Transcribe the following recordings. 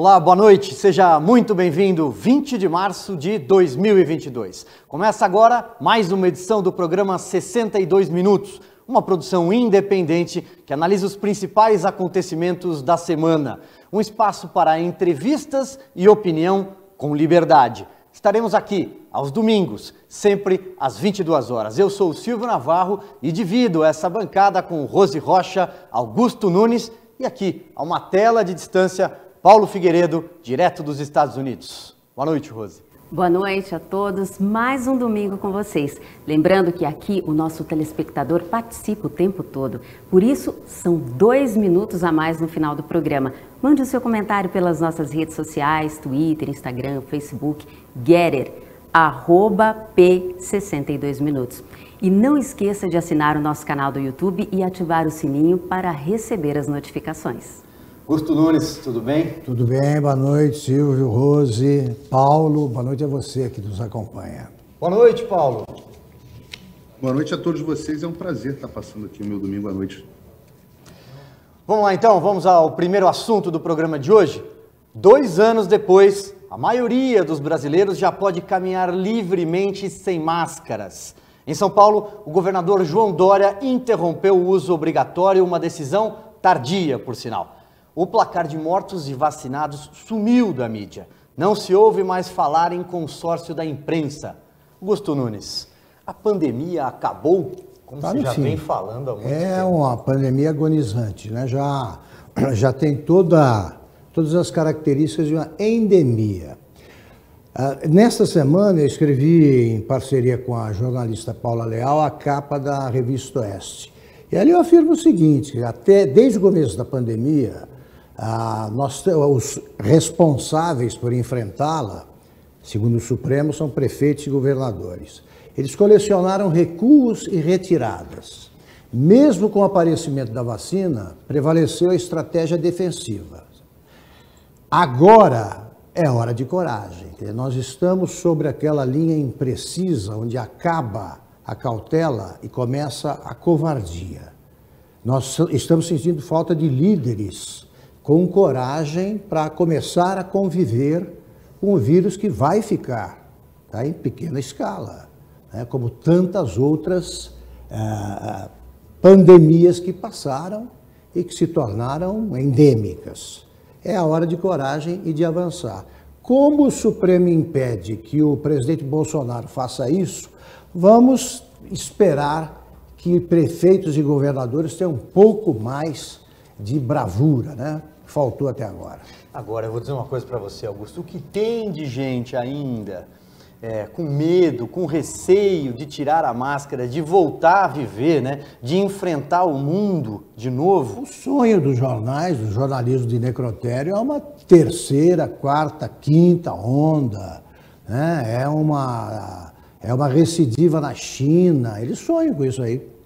Olá, boa noite, seja muito bem-vindo. 20 de março de 2022. Começa agora mais uma edição do programa 62 Minutos, uma produção independente que analisa os principais acontecimentos da semana. Um espaço para entrevistas e opinião com liberdade. Estaremos aqui aos domingos, sempre às 22 horas. Eu sou o Silvio Navarro e divido essa bancada com Rose Rocha, Augusto Nunes e aqui, a uma tela de distância, Paulo Figueiredo, direto dos Estados Unidos. Boa noite, Rose. Boa noite a todos. Mais um domingo com vocês. Lembrando que aqui o nosso telespectador participa o tempo todo. Por isso, são dois minutos a mais no final do programa. Mande o seu comentário pelas nossas redes sociais, Twitter, Instagram, Facebook, Getter, arroba P62 Minutos. E não esqueça de assinar o nosso canal do YouTube e ativar o sininho para receber as notificações. Augusto Nunes, tudo bem? Tudo bem, boa noite, Silvio, Rose, Paulo, boa noite a você que nos acompanha. Boa noite, Paulo. Boa noite a todos vocês, é um prazer estar passando aqui o meu domingo à noite. Vamos lá então, vamos ao primeiro assunto do programa de hoje. Dois anos depois, a maioria dos brasileiros já pode caminhar livremente sem máscaras. Em São Paulo, o governador João Dória interrompeu o uso obrigatório, uma decisão tardia, por sinal o placar de mortos e vacinados sumiu da mídia. Não se ouve mais falar em consórcio da imprensa. Augusto Nunes, a pandemia acabou? Como tá você já fim. vem falando há muito é tempo. uma pandemia agonizante, né? Já, já tem toda, todas as características de uma endemia. Uh, nesta semana eu escrevi em parceria com a jornalista Paula Leal a capa da revista Oeste. E ali eu afirmo o seguinte, até desde o começo da pandemia, ah, nós, os responsáveis por enfrentá-la, segundo o Supremo, são prefeitos e governadores. Eles colecionaram recuos e retiradas. Mesmo com o aparecimento da vacina, prevaleceu a estratégia defensiva. Agora é hora de coragem. Nós estamos sobre aquela linha imprecisa onde acaba a cautela e começa a covardia. Nós estamos sentindo falta de líderes com coragem para começar a conviver com o vírus que vai ficar tá, em pequena escala, né, como tantas outras ah, pandemias que passaram e que se tornaram endêmicas. É a hora de coragem e de avançar. Como o Supremo impede que o presidente Bolsonaro faça isso, vamos esperar que prefeitos e governadores tenham um pouco mais de bravura, né? Faltou até agora. Agora, eu vou dizer uma coisa para você, Augusto. O que tem de gente ainda é, com medo, com receio de tirar a máscara, de voltar a viver, né? de enfrentar o mundo de novo? O sonho dos jornais, do jornalismo de necrotério, é uma terceira, quarta, quinta onda. Né? É, uma, é uma recidiva na China. Eles sonham com isso aí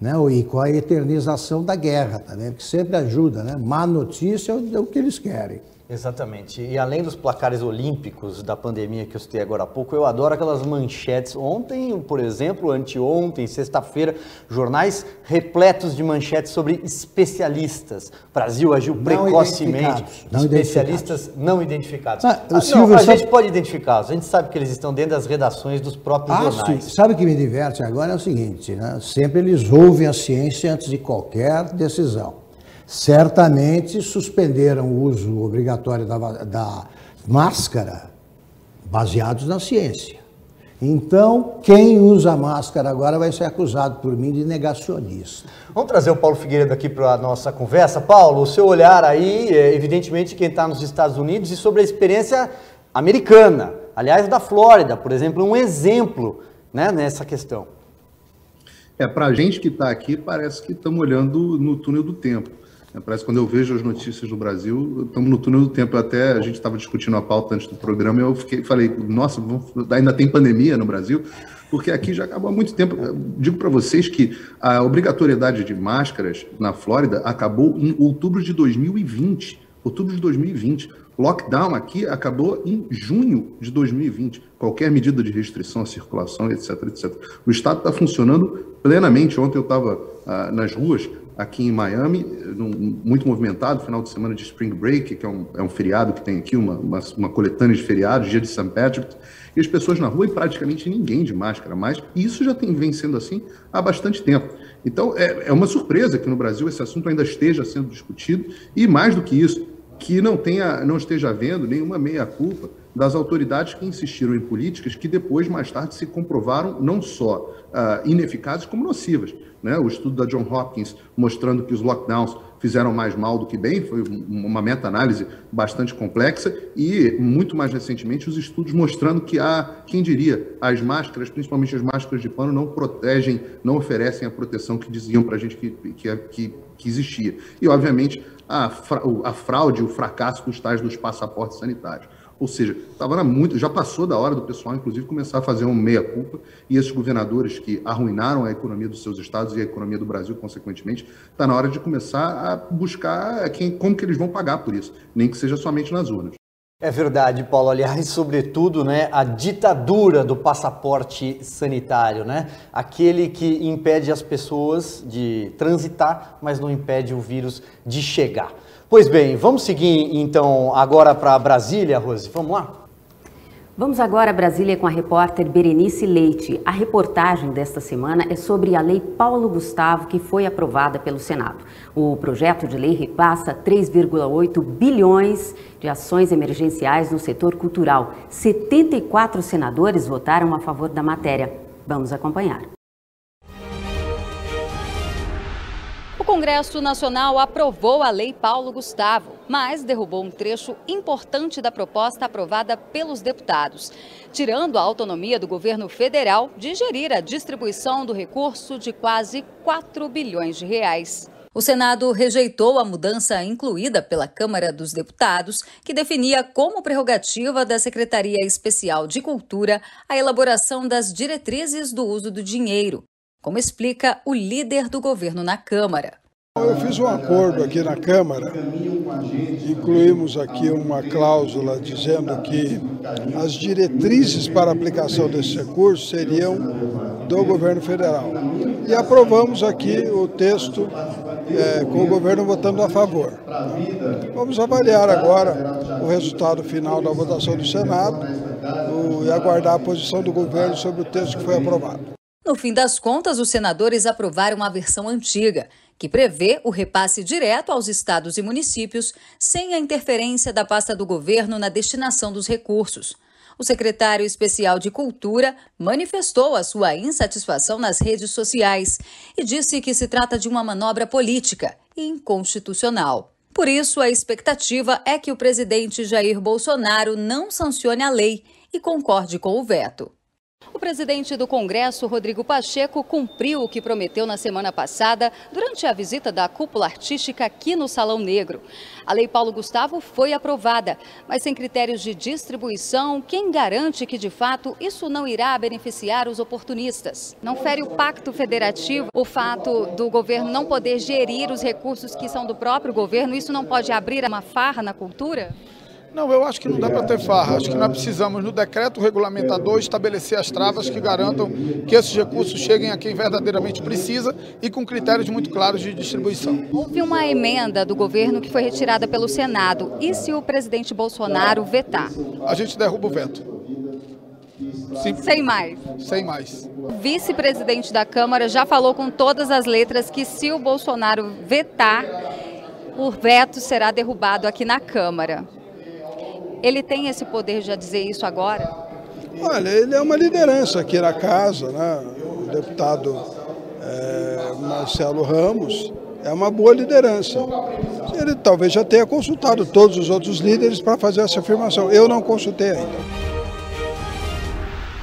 né? e com a eternização da guerra também, que sempre ajuda, né? Má notícia é o que eles querem. Exatamente. E além dos placares olímpicos da pandemia que eu citei agora há pouco, eu adoro aquelas manchetes. Ontem, por exemplo, anteontem, sexta-feira, jornais repletos de manchetes sobre especialistas. Brasil agiu não precocemente. Não especialistas identificados. não identificados. Ah, ah, não, a gente pode identificá-los. A gente sabe que eles estão dentro das redações dos próprios ah, jornais. Sim. Sabe o que me diverte agora é o seguinte, né? Sempre eles ouvem a ciência antes de qualquer decisão certamente suspenderam o uso obrigatório da, da máscara baseados na ciência. Então, quem usa máscara agora vai ser acusado por mim de negacionista. Vamos trazer o Paulo Figueiredo aqui para a nossa conversa. Paulo, o seu olhar aí, é, evidentemente, quem está nos Estados Unidos e sobre a experiência americana, aliás, da Flórida, por exemplo, um exemplo né, nessa questão. É, para a gente que está aqui, parece que estamos olhando no túnel do tempo. Parece que quando eu vejo as notícias do Brasil, estamos no túnel do tempo. Até a gente estava discutindo a pauta antes do programa e eu fiquei, falei, nossa, ainda tem pandemia no Brasil? Porque aqui já acabou há muito tempo. Eu digo para vocês que a obrigatoriedade de máscaras na Flórida acabou em outubro de 2020. Outubro de 2020. Lockdown aqui acabou em junho de 2020. Qualquer medida de restrição à circulação, etc, etc. O Estado está funcionando plenamente. Ontem eu estava ah, nas ruas aqui em Miami, num, muito movimentado, final de semana de Spring Break, que é um, é um feriado que tem aqui, uma, uma, uma coletânea de feriados, dia de St. Patrick, e as pessoas na rua e praticamente ninguém de máscara mais, isso já tem vem sendo assim há bastante tempo. Então, é, é uma surpresa que no Brasil esse assunto ainda esteja sendo discutido, e mais do que isso, que não, tenha, não esteja havendo nenhuma meia-culpa das autoridades que insistiram em políticas que depois, mais tarde, se comprovaram não só uh, ineficazes, como nocivas. Né? O estudo da John Hopkins mostrando que os lockdowns fizeram mais mal do que bem, foi uma meta-análise bastante complexa, e muito mais recentemente os estudos mostrando que há, quem diria, as máscaras, principalmente as máscaras de pano, não protegem, não oferecem a proteção que diziam para a gente que, que, que, que existia. E, obviamente, a, a fraude, o fracasso dos tais dos passaportes sanitários. Ou seja, estava muito, já passou da hora do pessoal, inclusive, começar a fazer uma meia-culpa, e esses governadores que arruinaram a economia dos seus estados e a economia do Brasil, consequentemente, está na hora de começar a buscar quem, como que eles vão pagar por isso, nem que seja somente nas urnas. É verdade, Paulo. Aliás, sobretudo, né, a ditadura do passaporte sanitário, né? Aquele que impede as pessoas de transitar, mas não impede o vírus de chegar. Pois bem, vamos seguir então agora para Brasília, Rose. Vamos lá? Vamos agora a Brasília com a repórter Berenice Leite. A reportagem desta semana é sobre a Lei Paulo Gustavo, que foi aprovada pelo Senado. O projeto de lei repassa 3,8 bilhões de ações emergenciais no setor cultural. 74 senadores votaram a favor da matéria. Vamos acompanhar. Congresso Nacional aprovou a Lei Paulo Gustavo, mas derrubou um trecho importante da proposta aprovada pelos deputados, tirando a autonomia do governo federal de gerir a distribuição do recurso de quase 4 bilhões de reais. O Senado rejeitou a mudança incluída pela Câmara dos Deputados, que definia como prerrogativa da Secretaria Especial de Cultura a elaboração das diretrizes do uso do dinheiro, como explica o líder do governo na Câmara. Eu fiz um acordo aqui na Câmara, incluímos aqui uma cláusula dizendo que as diretrizes para aplicação desses recursos seriam do governo federal. E aprovamos aqui o texto é, com o governo votando a favor. Vamos avaliar agora o resultado final da votação do Senado e aguardar a posição do governo sobre o texto que foi aprovado. No fim das contas, os senadores aprovaram a versão antiga, que prevê o repasse direto aos estados e municípios, sem a interferência da pasta do governo na destinação dos recursos. O secretário especial de Cultura manifestou a sua insatisfação nas redes sociais e disse que se trata de uma manobra política e inconstitucional. Por isso, a expectativa é que o presidente Jair Bolsonaro não sancione a lei e concorde com o veto. O presidente do Congresso, Rodrigo Pacheco, cumpriu o que prometeu na semana passada durante a visita da cúpula artística aqui no Salão Negro. A Lei Paulo Gustavo foi aprovada, mas sem critérios de distribuição, quem garante que de fato isso não irá beneficiar os oportunistas? Não fere o pacto federativo o fato do governo não poder gerir os recursos que são do próprio governo? Isso não pode abrir uma farra na cultura? Não, eu acho que não dá para ter farra. Acho que nós precisamos, no decreto regulamentador, estabelecer as travas que garantam que esses recursos cheguem a quem verdadeiramente precisa e com critérios muito claros de distribuição. Houve uma emenda do governo que foi retirada pelo Senado. E se o presidente Bolsonaro vetar? A gente derruba o veto. Sim. Sem mais. Sem mais. O vice-presidente da Câmara já falou com todas as letras que se o Bolsonaro vetar, o veto será derrubado aqui na Câmara. Ele tem esse poder de dizer isso agora? Olha, ele é uma liderança aqui na casa, né? o deputado é, Marcelo Ramos é uma boa liderança. Ele talvez já tenha consultado todos os outros líderes para fazer essa afirmação. Eu não consultei ainda.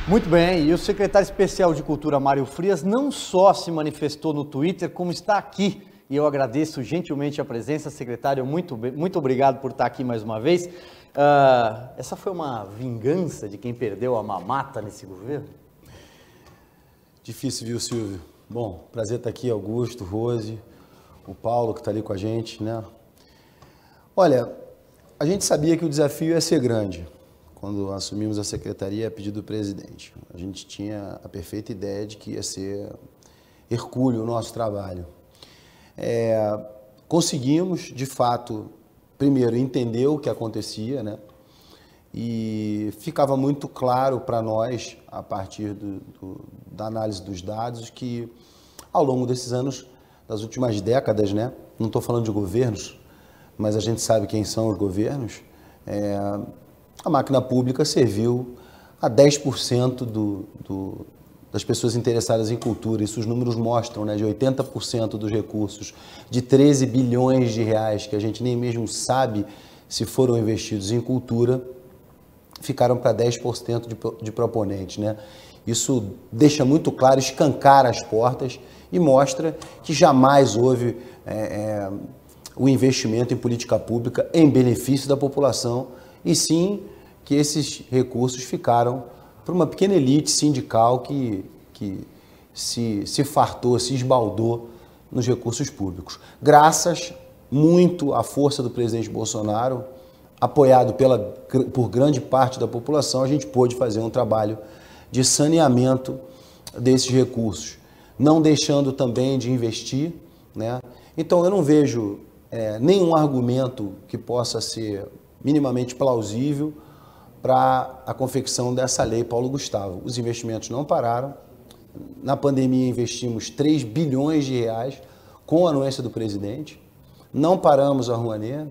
Muito bem, e o secretário especial de Cultura, Mário Frias, não só se manifestou no Twitter, como está aqui. E eu agradeço gentilmente a presença, secretário. Muito, muito obrigado por estar aqui mais uma vez. Uh, essa foi uma vingança de quem perdeu a mamata nesse governo? Difícil, viu, Silvio? Bom, prazer estar aqui, Augusto, Rose, o Paulo que está ali com a gente, né? Olha, a gente sabia que o desafio ia ser grande quando assumimos a secretaria a pedido do presidente. A gente tinha a perfeita ideia de que ia ser hercúleo o nosso trabalho. É, conseguimos, de fato, primeiro entender o que acontecia, né? E ficava muito claro para nós, a partir do, do, da análise dos dados, que ao longo desses anos, das últimas décadas, né? Não estou falando de governos, mas a gente sabe quem são os governos. É, a máquina pública serviu a 10% do, do, das pessoas interessadas em cultura. Isso os números mostram, né? De 80% dos recursos, de 13 bilhões de reais, que a gente nem mesmo sabe se foram investidos em cultura, ficaram para 10% de, de proponentes, né? Isso deixa muito claro, escancara as portas e mostra que jamais houve é, é, o investimento em política pública em benefício da população, e sim que esses recursos ficaram para uma pequena elite sindical que, que se, se fartou, se esbaldou nos recursos públicos. Graças muito à força do presidente Bolsonaro, apoiado pela, por grande parte da população, a gente pôde fazer um trabalho de saneamento desses recursos, não deixando também de investir. Né? Então, eu não vejo é, nenhum argumento que possa ser minimamente plausível para a confecção dessa lei Paulo Gustavo. Os investimentos não pararam. Na pandemia investimos 3 bilhões de reais com a anuência do presidente. Não paramos a Rouanet.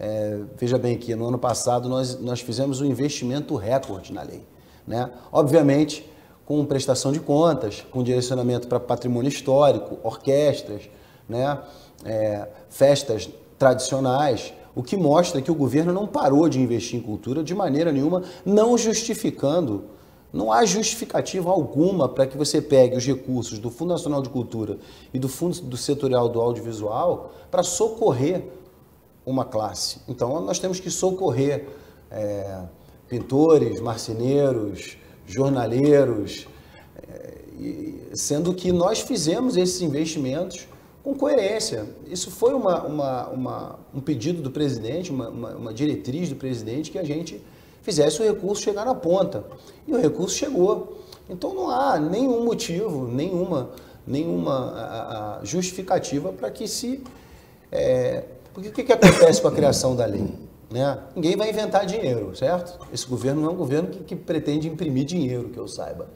É, veja bem que no ano passado nós, nós fizemos um investimento recorde na lei. Né? Obviamente, com prestação de contas, com direcionamento para patrimônio histórico, orquestras, né? É, festas tradicionais, o que mostra que o governo não parou de investir em cultura de maneira nenhuma, não justificando, não há justificativa alguma para que você pegue os recursos do Fundo Nacional de Cultura e do Fundo do Setorial do Audiovisual para socorrer uma classe. Então, nós temos que socorrer é, pintores, marceneiros, jornaleiros, é, sendo que nós fizemos esses investimentos com coerência. Isso foi uma, uma, uma, um pedido do presidente, uma, uma, diretriz do presidente que a gente fizesse o recurso chegar na ponta. E o recurso chegou. Então não há nenhum motivo, nenhuma, nenhuma a, a justificativa para que se. É, porque o que, que acontece com a criação da lei? Né? Ninguém vai inventar dinheiro, certo? Esse governo não é um governo que, que pretende imprimir dinheiro, que eu saiba.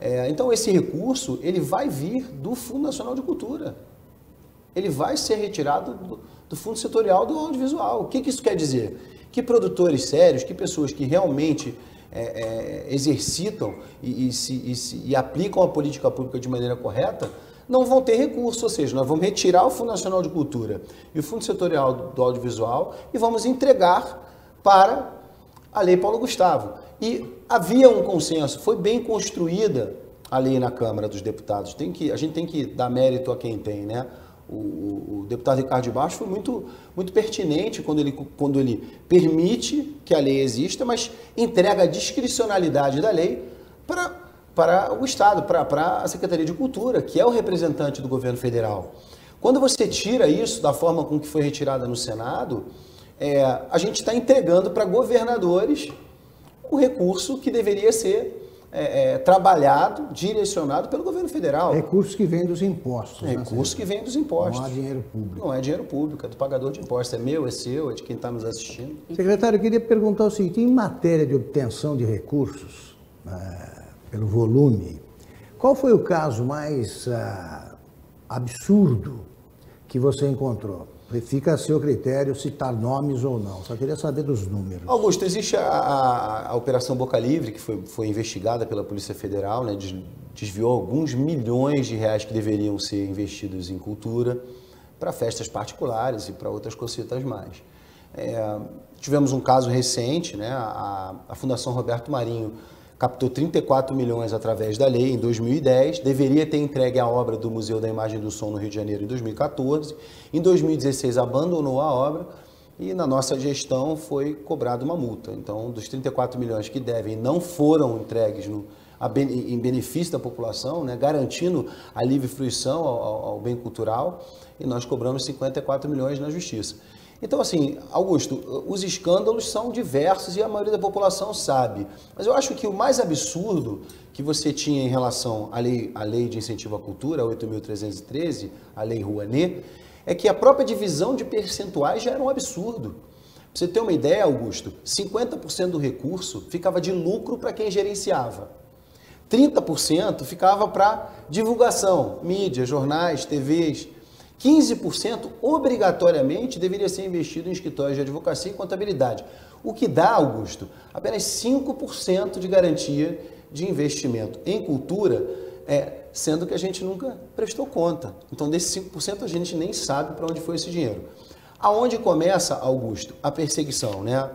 É, então esse recurso ele vai vir do Fundo Nacional de Cultura ele vai ser retirado do, do fundo setorial do audiovisual. O que, que, isso quer dizer? Que produtores sérios, que pessoas que realmente é, é, exercitam e, e, se, e, se, e aplicam a política pública de maneira correta, não vão ter recurso, ou seja, nós vamos retirar o Fundo Nacional de Cultura e o Fundo Setorial do, Audiovisual e vamos entregar para a Lei Paulo Gustavo. E havia um consenso, foi bem construída a lei na Câmara dos Deputados. Tem que, a gente tem que dar mérito a quem tem, né? O, o, deputado Ricardo de Baixo foi muito, muito pertinente quando ele, quando ele permite que a lei exista, mas entrega a discricionalidade da lei para, para o Estado, para, para a Secretaria de Cultura, que é o representante do governo federal. Quando você tira isso da forma com que foi retirada no Senado, é, a gente está entregando para governadores o recurso que deveria ser é, é, trabalhado, direcionado pelo governo federal. Recursos que vêm dos impostos. Né, recursos né? que vêm dos impostos. Não há dinheiro público. Não é dinheiro público, é do pagador de impostos. É meu, é seu, é de quem está nos assistindo. Secretário, eu queria perguntar o seguinte: em matéria de obtenção de recursos, é, pelo volume, qual foi o caso mais ah, absurdo que você encontrou? Fica a seu critério citar nomes ou não. Só queria saber dos números. Augusto, existe a, a, a Operação Boca Livre, que foi, foi investigada pela Polícia Federal, né, desviou alguns milhões de reais que deveriam ser investidos em cultura para festas particulares e para outras cositas mais. É, tivemos um caso recente, né, a, a Fundação Roberto Marinho captou 34 milhões através da lei em 2010, deveria ter entregue a obra do Museu da Imagem do Som no Rio de Janeiro em 2014. Em 2016 abandonou a obra e na nossa gestão foi cobrada uma multa. Então, dos 34 milhões que devem não foram entregues no, em benefício da população, né, garantindo a livre fruição ao, ao, bem cultural, e nós cobramos 54 milhões na justiça. Então, assim, Augusto, os escândalos são diversos e a maioria da população sabe. Mas eu acho que o mais absurdo que você tinha em relação à lei, à lei de incentivo à cultura, a 8.313, a lei Rouanet, é que a própria divisão de percentuais já era um absurdo. Pra você ter uma ideia, Augusto, 50% do recurso ficava de lucro para quem gerenciava. 30% ficava para divulgação, mídia, jornais, TVs. 15% obrigatoriamente deveria ser investido em escritórios de advocacia e contabilidade. O que dá, Augusto, apenas 5% de garantia de investimento em cultura, é, sendo que a gente nunca prestou conta. Então, desses 5%, a gente nem sabe para onde foi esse dinheiro. Aonde começa, Augusto, a perseguição, né?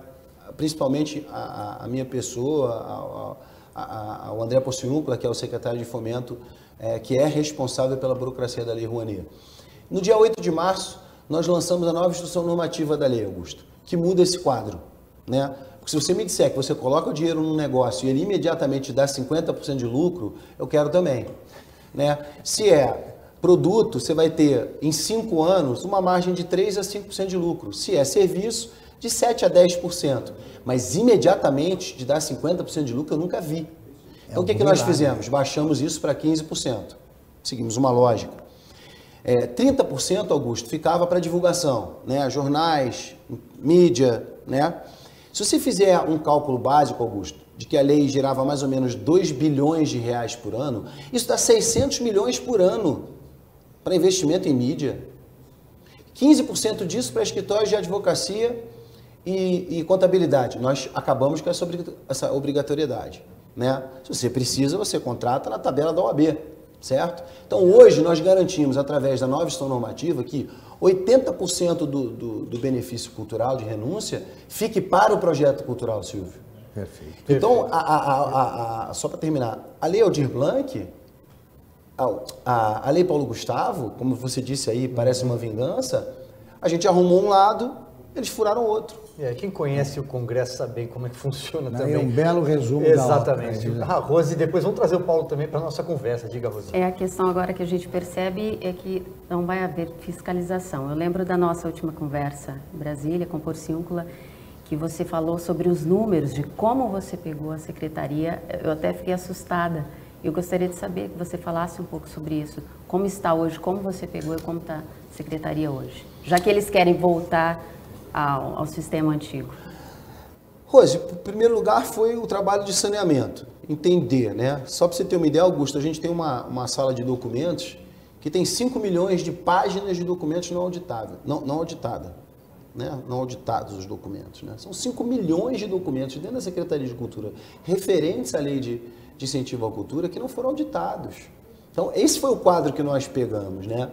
Principalmente a, a minha pessoa, a, a, o André Pociúncula, que é o secretário de Fomento, é, que é responsável pela burocracia da Lei Rouanet. No dia 8 de março, nós lançamos a nova instrução normativa da lei, Augusto, que muda esse quadro. Né? Porque se você me disser que você coloca o dinheiro num negócio e ele imediatamente dá 50% de lucro, eu quero também. Né? Se é produto, você vai ter em 5 anos uma margem de 3 a 5% de lucro. Se é serviço, de 7 a 10%. Mas imediatamente de dar 50% de lucro eu nunca vi. Então é o que, que nós fizemos? Baixamos isso para 15%. Seguimos uma lógica. É, 30%, Augusto, ficava para divulgação, né? jornais, mídia. Né? Se você fizer um cálculo básico, Augusto, de que a lei girava mais ou menos 2 bilhões de reais por ano, isso dá 600 milhões por ano para investimento em mídia. 15% disso para escritórios de advocacia e, e, contabilidade. Nós acabamos com essa obrigatoriedade. Né? Se você precisa, você contrata na tabela da OAB certo? Então hoje nós garantimos, através da nova gestão normativa, que 80% do, do, do, benefício cultural de renúncia fique para o projeto cultural, Silvio. Perfeito. Então, a, a, a, só para terminar, a Lei Aldir Blanc, a, Lei Paulo Gustavo, como você disse aí, parece uma vingança, a gente arrumou um lado, eles furaram outro. É, quem conhece o Congresso sabe bem como é que funciona Não, também. É um belo resumo Exatamente. da Ah, Rose, depois vamos trazer o Paulo também para a nossa conversa. Diga, Rose. É, a questão agora que a gente percebe é que não vai haver fiscalização. Eu lembro da nossa última conversa em Brasília com o Porciúncula, que você falou sobre os números, de como você pegou a secretaria. Eu até fiquei assustada. Eu gostaria de saber que você falasse um pouco sobre isso. Como está hoje, como você pegou e como está a secretaria hoje. Já que eles querem voltar ao, ao sistema antigo? Rose, em primeiro lugar foi o trabalho de saneamento, entender, né? Só para você ter uma ideia, Augusto, a gente tem uma, uma sala de documentos que tem 5 milhões de páginas de documentos não auditáveis, não, não auditada, né? Não auditados os documentos, né? São 5 milhões de documentos dentro da Secretaria de Cultura referentes à lei de, de incentivo à cultura que não foram auditados. Então, esse foi o quadro que nós pegamos, né?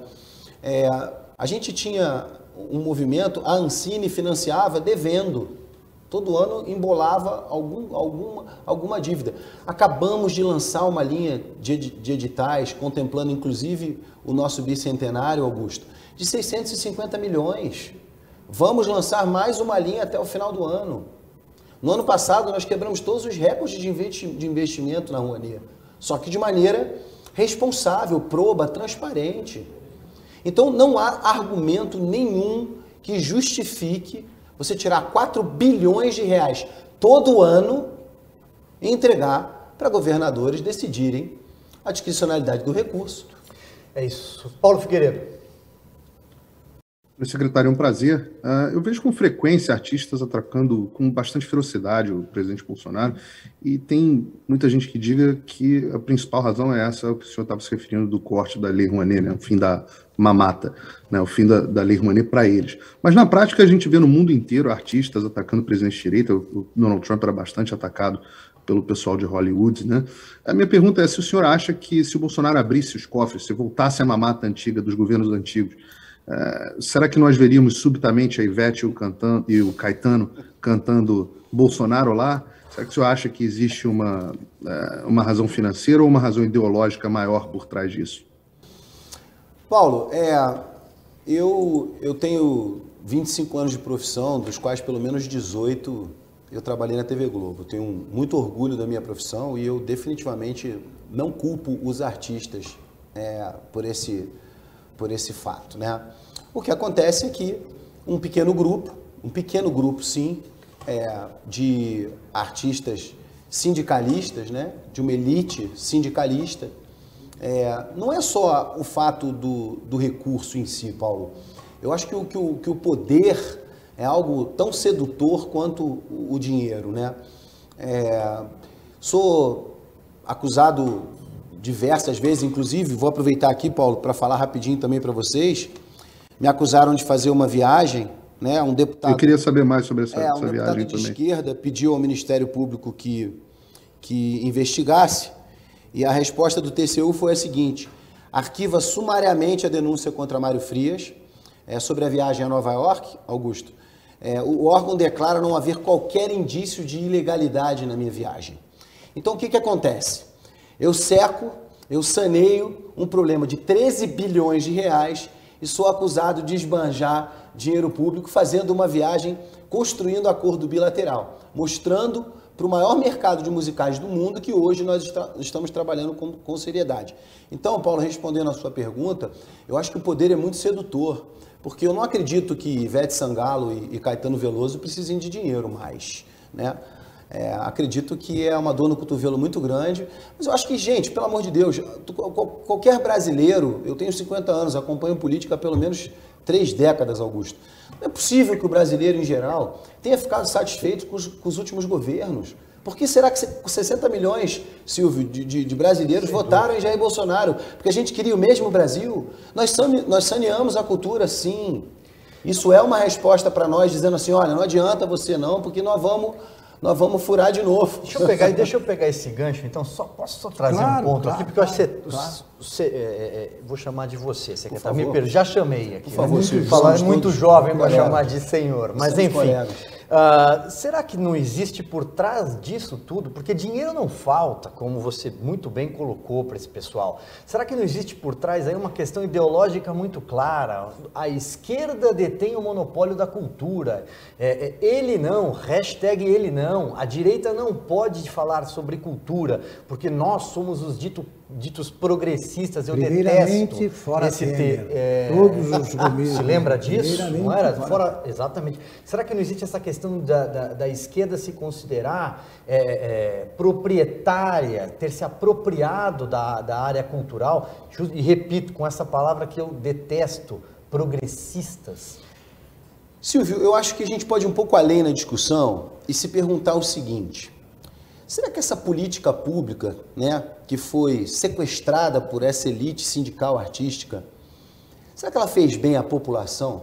É, a gente tinha um movimento, a Ancine financiava devendo. Todo ano embolava algum, alguma, alguma dívida. Acabamos de lançar uma linha de, de editais, contemplando inclusive o nosso bicentenário, Augusto, de 650 milhões. Vamos lançar mais uma linha até o final do ano. No ano passado, nós quebramos todos os recordes de investimento na Rouanet, só que de maneira responsável, proba, transparente. Então não há argumento nenhum que justifique você tirar 4 bilhões de reais todo ano e entregar para governadores decidirem a discricionalidade do recurso. É isso. Paulo Figueiredo. Secretário, é um prazer. Uh, eu vejo com frequência artistas atacando com bastante ferocidade o presidente Bolsonaro, e tem muita gente que diga que a principal razão é essa, o que o senhor estava se referindo do corte da Lei Rouanet, né, o fim da mamata, né, o fim da, da Lei Rouanet para eles. Mas na prática a gente vê no mundo inteiro artistas atacando o presidente de direita, o Donald Trump era bastante atacado pelo pessoal de Hollywood, né? A minha pergunta é se o senhor acha que se o Bolsonaro abrisse os cofres, se voltasse a mamata antiga dos governos antigos, é, será que nós veríamos subitamente a Ivete e o, cantando, e o Caetano cantando Bolsonaro lá? Será que o senhor acha que existe uma, é, uma razão financeira ou uma razão ideológica maior por trás disso? Paulo, é, eu, eu tenho 25 anos de profissão, dos quais pelo menos 18 eu trabalhei na TV Globo. Tenho muito orgulho da minha profissão e eu definitivamente não culpo os artistas é, por esse por esse fato. Né? O que acontece é que um pequeno grupo, um pequeno grupo, sim, é, de artistas sindicalistas, né, de uma elite sindicalista. É, não é só o fato do, do recurso em si, Paulo. Eu acho que o, que o, que o poder é algo tão sedutor quanto o dinheiro, né? É, sou acusado diversas vezes, inclusive, vou aproveitar aqui, Paulo, para falar rapidinho também para vocês. Me acusaram de fazer uma viagem, né? Um deputado. Eu queria saber mais sobre essa, é, essa um viagem de também. esquerda pediu ao Ministério Público que que investigasse e a resposta do TCU foi a seguinte: arquiva sumariamente a denúncia contra Mário Frias é, sobre a viagem a Nova York, Augusto. É, o órgão declara não haver qualquer indício de ilegalidade na minha viagem. Então o que, que acontece? Eu seco, eu saneio um problema de 13 bilhões de reais e sou acusado de esbanjar dinheiro público fazendo uma viagem construindo acordo bilateral, mostrando para o maior mercado de musicais do mundo que hoje nós estamos trabalhando com, com seriedade. Então, Paulo, respondendo a sua pergunta, eu acho que o poder é muito sedutor, porque eu não acredito que Ivete Sangalo e, e Caetano Veloso precisem de dinheiro mais, né? É, acredito que é uma dor no cotovelo muito grande, mas eu acho que, gente, pelo amor de Deus, qualquer brasileiro, eu tenho 50 anos, acompanho política há pelo menos três décadas, Augusto. Não é possível que o brasileiro, em geral, tenha ficado satisfeito com os, com os últimos governos. Por que será que 60 milhões, Silvio, de, de, de brasileiros Sem votaram dúvida. em Jair Bolsonaro? Porque a gente queria o mesmo Brasil? Nós, nós saneamos a cultura, sim. Isso é uma resposta para nós, dizendo assim, olha, não adianta você não, porque nós vamos nós vamos furar de novo. Deixa eu pegar, deixa eu pegar esse gancho, então, só posso só trazer claro, um ponto claro, aqui, porque claro, eu acho que você, você é, é, vou chamar de você, você quer me per... já chamei aqui. Por favor, né? Falar é muito jovem para chamar de senhor, mas enfim. Colegas. Uh, será que não existe por trás disso tudo? Porque dinheiro não falta, como você muito bem colocou para esse pessoal. Será que não existe por trás aí uma questão ideológica muito clara? A esquerda detém o monopólio da cultura. É, é, ele não, hashtag ele não. A direita não pode falar sobre cultura, porque nós somos os dito, ditos progressistas. Eu detesto fora esse ter, é... Todos os Se lembra disso? Não era? Fora. fora. Exatamente. Será que não existe essa questão? questão da, da, da esquerda se considerar é, é, proprietária, ter se apropriado da, da área cultural, e repito, com essa palavra que eu detesto, progressistas. Silvio, eu acho que a gente pode ir um pouco além na discussão e se perguntar o seguinte: será que essa política pública, né, que foi sequestrada por essa elite sindical artística, será que ela fez bem à população?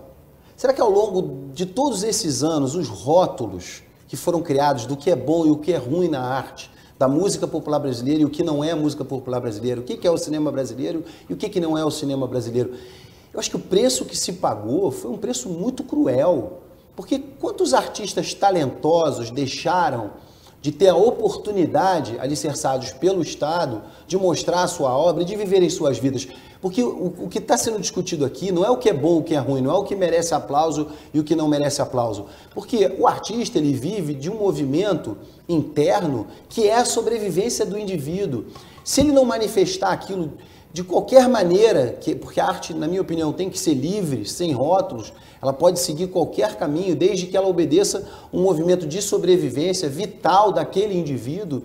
Será que ao longo de todos esses anos, os rótulos que foram criados do que é bom e o que é ruim na arte, da música popular brasileira e o que não é música popular brasileira, o que é o cinema brasileiro e o que não é o cinema brasileiro, eu acho que o preço que se pagou foi um preço muito cruel. Porque quantos artistas talentosos deixaram de ter a oportunidade, alicerçados pelo Estado, de mostrar a sua obra e de viverem suas vidas. Porque o, o que está sendo discutido aqui não é o que é bom, o que é ruim, não é o que merece aplauso e o que não merece aplauso. Porque o artista ele vive de um movimento interno que é a sobrevivência do indivíduo. Se ele não manifestar aquilo de qualquer maneira, que, porque a arte, na minha opinião, tem que ser livre, sem rótulos, ela pode seguir qualquer caminho, desde que ela obedeça um movimento de sobrevivência vital daquele indivíduo.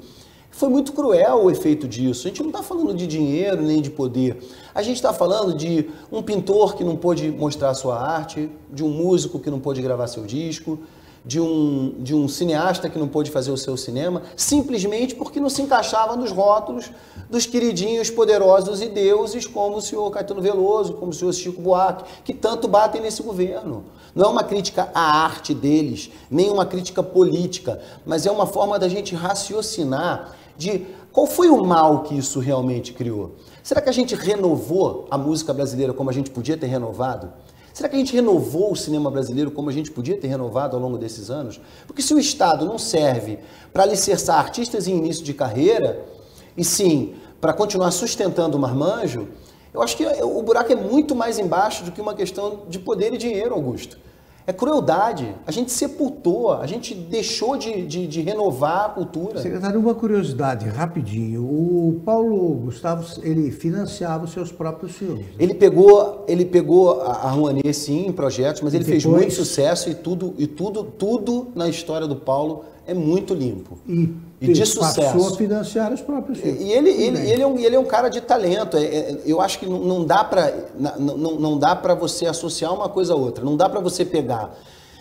Foi muito cruel o efeito disso. A gente não está falando de dinheiro nem de poder. A gente está falando de um pintor que não pôde mostrar sua arte, de um músico que não pôde gravar seu disco, de um, de um cineasta que não pôde fazer o seu cinema, simplesmente porque não se encaixava nos rótulos dos queridinhos poderosos e deuses como o senhor Caetano Veloso, como o senhor Chico Buarque, que tanto batem nesse governo. Não é uma crítica à arte deles, nem uma crítica política, mas é uma forma da gente raciocinar de qual foi o mal que isso realmente criou. Será que a gente renovou a música brasileira como a gente podia ter renovado? Será que a gente renovou o cinema brasileiro como a gente podia ter renovado ao longo desses anos? Porque se o Estado não serve para alicerçar artistas em início de carreira, e sim para continuar sustentando o marmanjo, eu acho que o buraco é muito mais embaixo do que uma questão de poder e dinheiro, Augusto. É crueldade. A gente sepultou, a gente deixou de, de, de, renovar a cultura. Secretário, uma curiosidade, rapidinho. O Paulo Gustavo, ele financiava os seus próprios filmes. Né? Ele pegou, ele pegou a Rouanet, sim, em projetos, mas ele depois... fez muito sucesso e tudo, e tudo, tudo na história do Paulo é muito limpo. E, e de sucesso. Passou a financiar os próprios filmes. E ele, ele, ele, é um, ele é um cara de talento. É, é, eu acho que não, não dá para não, não dá para você associar uma coisa a outra. Não dá para você pegar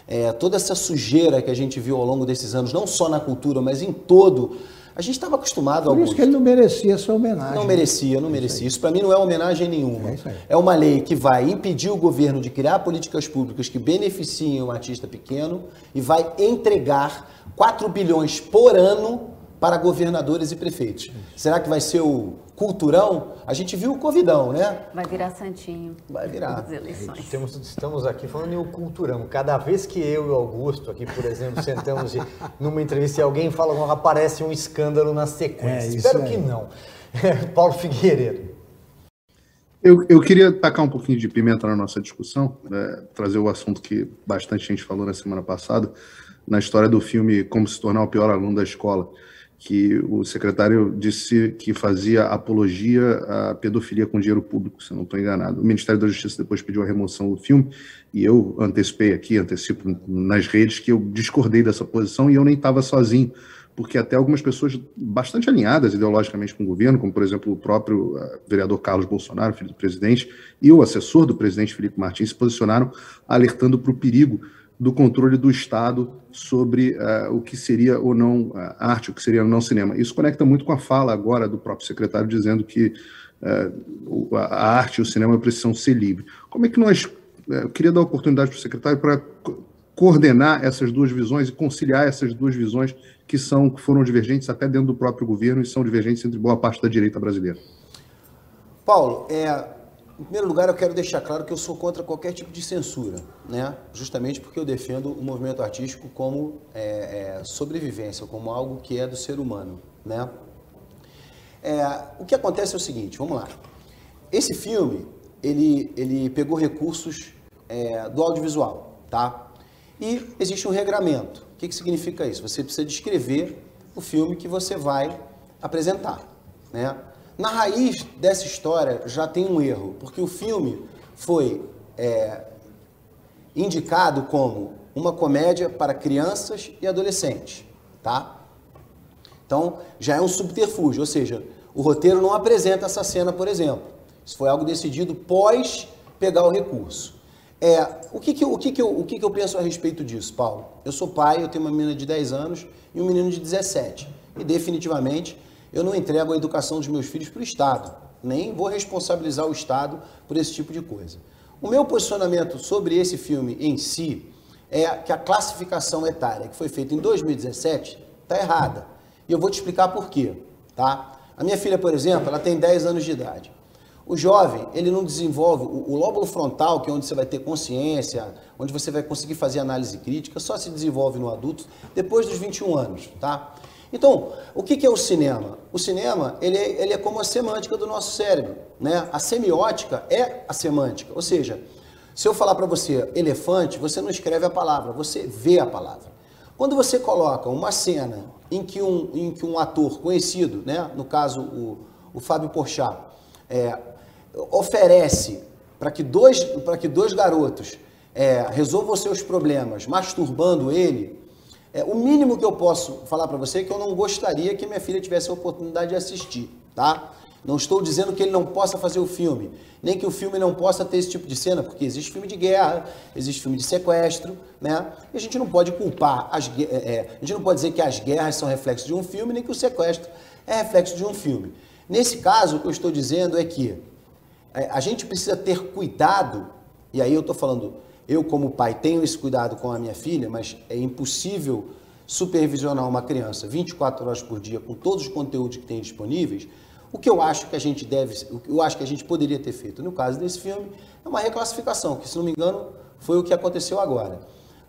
é, toda essa sujeira que a gente viu ao longo desses anos, não só na cultura, mas em todo. A gente estava acostumado a. Por isso que ele não merecia essa homenagem. Não merecia, não merecia. Isso para mim não é homenagem nenhuma. É, é, uma lei que vai impedir o governo de criar políticas públicas que beneficiem o artista pequeno e vai entregar 4 bilhões por ano para governadores e prefeitos. Será que vai ser o culturão? A gente viu o Covidão, né? Vai virar santinho. Vai virar. Eleições. Temos, estamos aqui falando em o culturão. Cada vez que eu e o Augusto aqui, por exemplo, sentamos de, numa entrevista e alguém fala, aparece um escândalo na sequência. É, Espero que não. Paulo Figueiredo. Eu, eu, queria tacar um pouquinho de pimenta na nossa discussão, né, trazer o assunto que bastante gente falou na semana passada, na história do filme Como se tornar o pior aluno da escola, que o secretário disse que fazia apologia à pedofilia com dinheiro público, se não estou enganado. O Ministério da Justiça depois pediu a remoção do filme e eu antecipei aqui, antecipo nas redes que eu discordei dessa posição e eu nem estava sozinho, porque até algumas pessoas bastante alinhadas ideologicamente com o governo, como por exemplo o próprio uh, vereador Carlos Bolsonaro, filho do presidente, e o assessor do presidente Felipe Martins se posicionaram alertando para o perigo do controle do Estado sobre uh, o que seria ou não uh, arte, o que seria ou não cinema. Isso conecta muito com a fala agora do próprio secretário dizendo que uh, a arte e o cinema precisam ser livres. Como é que nós. Eu queria dar a oportunidade para o secretário para coordenar essas duas visões e conciliar essas duas visões que são que foram divergentes até dentro do próprio governo e são divergentes entre boa parte da direita brasileira. Paulo, é, em primeiro lugar, eu quero deixar claro que eu sou contra qualquer tipo de censura, né? justamente porque eu defendo o movimento artístico como é, é, sobrevivência, como algo que é do ser humano. Né? É, o que acontece é o seguinte, vamos lá. Esse filme, ele, ele pegou recursos é, do audiovisual, tá? E existe um regramento. O que, que significa isso? Você precisa descrever o filme que você vai apresentar, né? Na raiz dessa história já tem um erro, porque o filme foi é, indicado como uma comédia para crianças e adolescentes, tá? Então já é um subterfúgio, ou seja, o roteiro não apresenta essa cena, por exemplo. Isso foi algo decidido pós pegar o recurso. É, o que, que, o, que, que, eu, o que, que eu penso a respeito disso, Paulo? Eu sou pai, eu tenho uma menina de 10 anos e um menino de 17. E definitivamente eu não entrego a educação dos meus filhos para o Estado, nem vou responsabilizar o Estado por esse tipo de coisa. O meu posicionamento sobre esse filme em si é que a classificação etária que foi feita em 2017 está errada. E eu vou te explicar por quê, tá? A minha filha, por exemplo, ela tem 10 anos de idade. O jovem, ele não desenvolve o, lóbulo frontal, que é onde você vai ter consciência, onde você vai conseguir fazer análise crítica, só se desenvolve no adulto depois dos 21 anos, tá? Então, o que é o cinema? O cinema ele é, ele é como a semântica do nosso cérebro. Né? A semiótica é a semântica. Ou seja, se eu falar para você elefante, você não escreve a palavra, você vê a palavra. Quando você coloca uma cena em que um, em que um ator conhecido, né? no caso o, o Fábio Porchat, é, oferece para que, dois, que dois garotos é, resolvam seus problemas masturbando ele, é, o mínimo que eu posso falar para você é que eu não gostaria que minha filha tivesse a oportunidade de assistir, tá? Não estou dizendo que ele não possa fazer o filme, nem que o filme não possa ter esse tipo de cena, porque existe filme de guerra, existe filme de sequestro, né? E a gente não pode culpar, as, é, é, a gente não pode dizer que as guerras são reflexo de um filme, nem que o sequestro é reflexo de um filme. Nesse caso, o que eu estou dizendo é que é, a gente precisa ter cuidado, e aí eu estou falando eu, como pai, tenho esse cuidado com a minha filha, mas é impossível supervisionar uma criança 24 horas por dia com todos os conteúdos que tem disponíveis. O que eu acho que a gente deve, o que eu acho que a gente poderia ter feito no caso desse filme é uma reclassificação, que se não me engano foi o que aconteceu agora.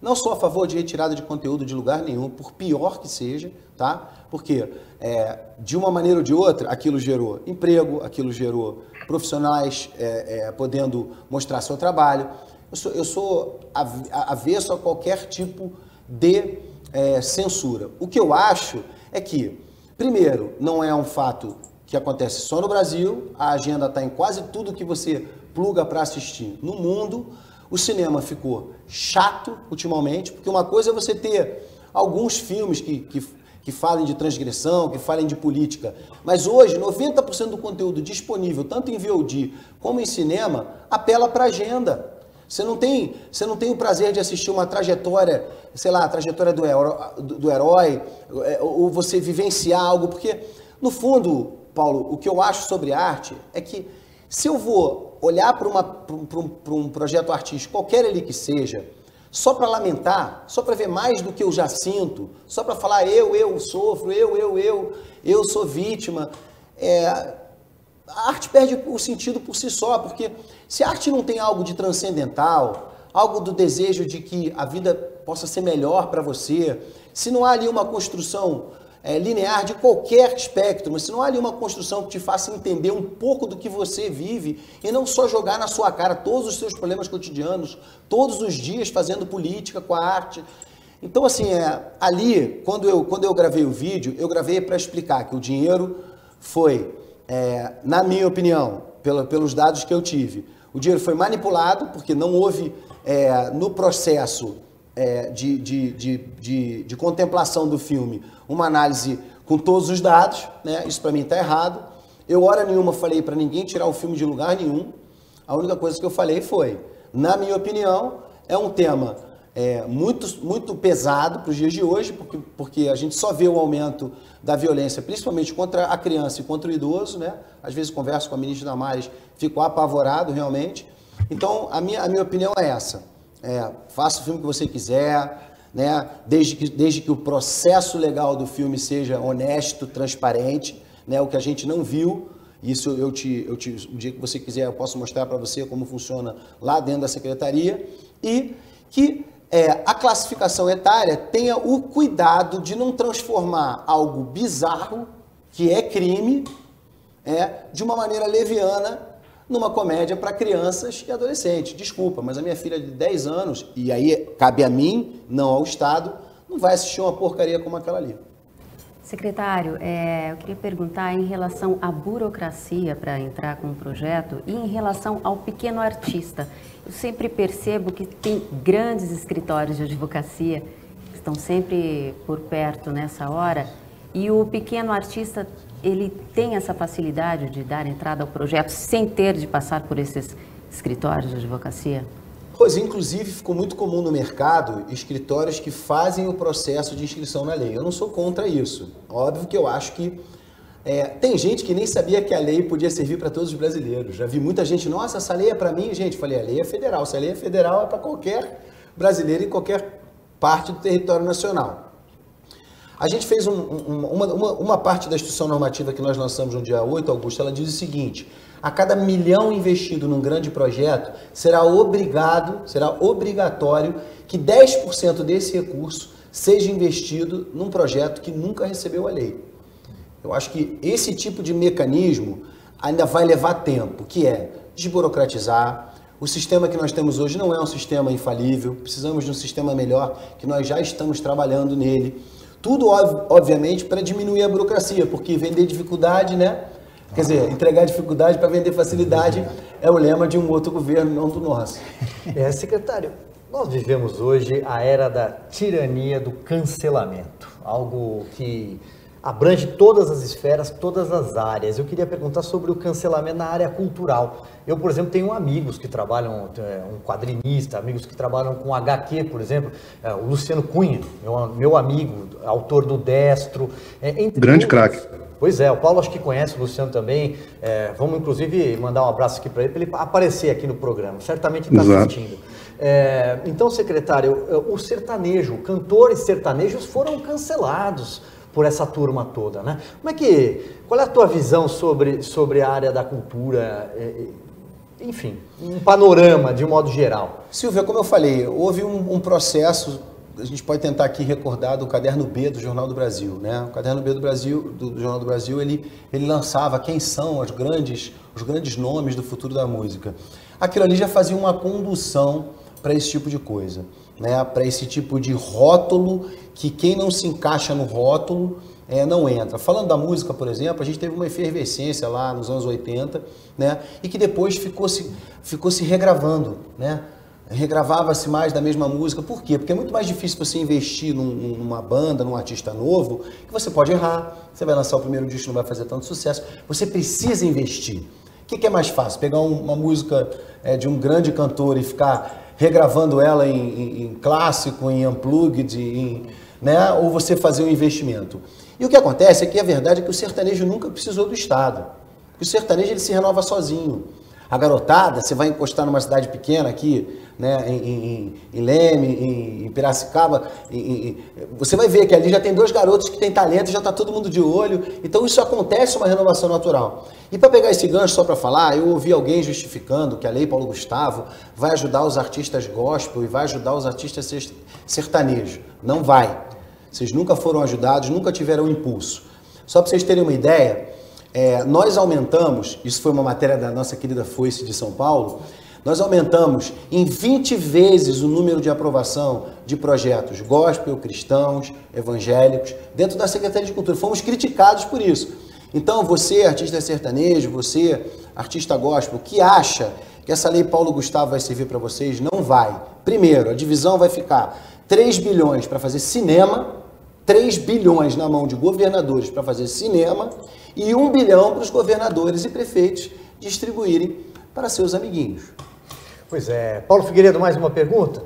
Não sou a favor de retirada de conteúdo de lugar nenhum, por pior que seja, tá? Porque é, de uma maneira ou de outra, aquilo gerou emprego, aquilo gerou profissionais é, é, podendo mostrar seu trabalho, eu sou, eu sou avesso a qualquer tipo de é, censura. O que eu acho é que, primeiro, não é um fato que acontece só no Brasil, a agenda está em quase tudo que você pluga para assistir no mundo. O cinema ficou chato ultimamente, porque uma coisa é você ter alguns filmes que, que, que falem de transgressão, que falem de política, mas hoje 90% do conteúdo disponível, tanto em VOD como em cinema, apela para agenda. Você não tem, você não tem o prazer de assistir uma trajetória, sei lá, a trajetória do herói, do herói, é, ou você vivenciar algo, porque no fundo, Paulo, o que eu acho sobre arte é que se eu vou olhar para, um, um projeto artístico, qualquer ele que seja, só para lamentar, só para ver mais do que eu já sinto, só para falar eu, eu sofro, eu, eu, eu, eu sou vítima, é, a arte perde o sentido por si só, porque se a arte não tem algo de transcendental, algo do desejo de que a vida possa ser melhor para você, se não há ali uma construção é, linear de qualquer espectro, mas se não há ali uma construção que te faça entender um pouco do que você vive e não só jogar na sua cara todos os seus problemas cotidianos, todos os dias fazendo política com a arte. Então, assim, é, ali, quando eu, quando eu gravei o vídeo, eu gravei para explicar que o dinheiro foi, é, na minha opinião, pela, pelos dados que eu tive, o dinheiro foi manipulado, porque não houve é, no processo é, de, de, de, de, de contemplação do filme uma análise com todos os dados, né? isso para mim está errado. Eu, hora nenhuma, falei para ninguém tirar o filme de lugar nenhum. A única coisa que eu falei foi, na minha opinião, é um tema é, muito, muito pesado para os dias de hoje, porque, porque a gente só vê o aumento da violência, principalmente contra a criança e contra o idoso, né? Às vezes converso com a ministra Damares, fico apavorado realmente. Então, a minha, a minha opinião é essa. É, faça o filme que você quiser, né? desde, que, desde que o processo legal do filme seja honesto, transparente, né? o que a gente não viu. Isso eu te, eu te, o dia que você quiser, eu posso mostrar para você como funciona lá dentro da secretaria. E que é, a classificação etária tenha o cuidado de não transformar algo bizarro, que é crime, é, de uma maneira leviana numa comédia para crianças e adolescentes. Desculpa, mas a minha filha de 10 anos, e aí cabe a mim, não ao Estado, não vai assistir uma porcaria como aquela ali. Secretário, é, eu queria perguntar em relação à burocracia para entrar com o projeto e em relação ao pequeno artista. Eu sempre percebo que tem grandes escritórios de advocacia que estão sempre por perto nessa hora e o pequeno artista ele tem essa facilidade de dar entrada ao projeto sem ter de passar por esses escritórios de advocacia? Pois, inclusive, ficou muito comum no mercado escritórios que fazem o processo de inscrição na lei. Eu não sou contra isso. Óbvio que eu acho que é, tem gente que nem sabia que a lei podia servir para todos os brasileiros. Já vi muita gente, nossa, essa lei é para mim. Gente, falei, a lei é federal. Se a lei é federal, é para qualquer brasileiro em qualquer parte do território nacional. A gente fez um, um, uma, uma, uma, parte da instrução normativa que nós lançamos no dia 8, Augusto, ela diz o seguinte: a cada milhão investido num grande projeto, será obrigado, será obrigatório que 10% desse recurso seja investido num projeto que nunca recebeu a lei. Eu acho que esse tipo de mecanismo ainda vai levar tempo, que é desburocratizar. O sistema que nós temos hoje não é um sistema infalível, precisamos de um sistema melhor, que nós já estamos trabalhando nele. Tudo, obviamente, para diminuir a burocracia, porque vender dificuldade, né? Quer dizer, entregar dificuldade para vender facilidade é o lema de um outro governo, não do nosso. É, secretário, nós vivemos hoje a era da tirania do cancelamento, algo que abrange todas as esferas, todas as áreas. Eu queria perguntar sobre o cancelamento na área cultural. Eu, por exemplo, tenho amigos que trabalham, é, um quadrinista, amigos que trabalham com HQ, por exemplo, é, o Luciano Cunha, meu, meu amigo, autor do Destro. É, Grande craque. Pois é, o Paulo acho que conhece o Luciano também. É, vamos, inclusive, mandar um abraço aqui para ele, para ele aparecer aqui no programa. Certamente está assistindo. É, então, secretário, o sertanejo, cantores sertanejos foram cancelados por essa turma toda, né? Como é que, qual é a tua visão sobre, sobre a área da cultura, enfim, um panorama de um modo geral? Silvia, como eu falei, houve um, um processo a gente pode tentar aqui recordar do caderno B do Jornal do Brasil, né? O caderno B do Brasil, do Jornal do Brasil, ele, ele lançava quem são os grandes, os grandes nomes do futuro da música. aquilo ali já fazia uma condução para esse tipo de coisa, né? para esse tipo de rótulo que quem não se encaixa no rótulo é, não entra. Falando da música, por exemplo, a gente teve uma efervescência lá nos anos 80, né? E que depois ficou se, ficou se regravando, né? Regravava-se mais da mesma música. Por quê? Porque é muito mais difícil você investir num, numa banda, num artista novo, que você pode errar. Você vai lançar o primeiro disco, não vai fazer tanto sucesso. Você precisa investir. O que, que é mais fácil? Pegar um, uma música é, de um grande cantor e ficar regravando ela em, em, em clássico, em unplugged, em, né? ou você fazer um investimento. E o que acontece é que a verdade é que o sertanejo nunca precisou do Estado. O sertanejo ele se renova sozinho. A garotada, você vai encostar numa cidade pequena aqui, né, em, em, em Leme, em, em Piracicaba, você vai ver que ali já tem dois garotos que têm talento, já está todo mundo de olho. Então isso acontece uma renovação natural. E para pegar esse gancho só para falar, eu ouvi alguém justificando que a Lei Paulo Gustavo vai ajudar os artistas gospel e vai ajudar os artistas sertanejos. Não vai. Vocês nunca foram ajudados, nunca tiveram impulso. Só para vocês terem uma ideia, é, nós aumentamos, isso foi uma matéria da nossa querida Foice de São Paulo, nós aumentamos em 20 vezes o número de aprovação de projetos gospel, cristãos, evangélicos, dentro da Secretaria de Cultura. Fomos criticados por isso. Então, você, artista sertanejo, você, artista gospel, que acha que essa lei Paulo Gustavo vai servir para vocês, não vai. Primeiro, a divisão vai ficar 3 bilhões para fazer cinema, 3 bilhões na mão de governadores para fazer cinema e 1 bilhão para os governadores e prefeitos distribuírem para seus amiguinhos. Pois é. Paulo Figueiredo, mais uma pergunta?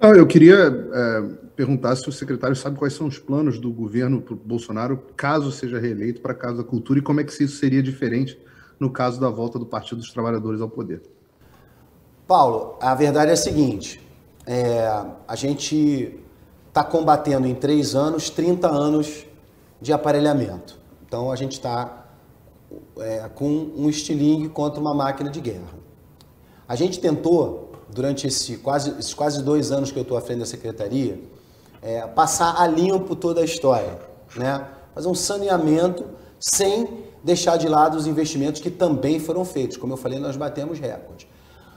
Ah, eu queria é, perguntar se o secretário sabe quais são os planos do governo para Bolsonaro, caso seja reeleito, para a Casa da Cultura, e como é que isso seria diferente no caso da volta do Partido dos Trabalhadores ao poder. Paulo, a verdade é a seguinte: é, a gente está combatendo em três anos 30 anos de aparelhamento. Então a gente está é, com um estilingue contra uma máquina de guerra. A gente tentou, durante esse quase, esses quase dois anos que eu estou à frente da secretaria, é, passar a limpo toda a história, né? fazer um saneamento sem deixar de lado os investimentos que também foram feitos. Como eu falei, nós batemos recorde.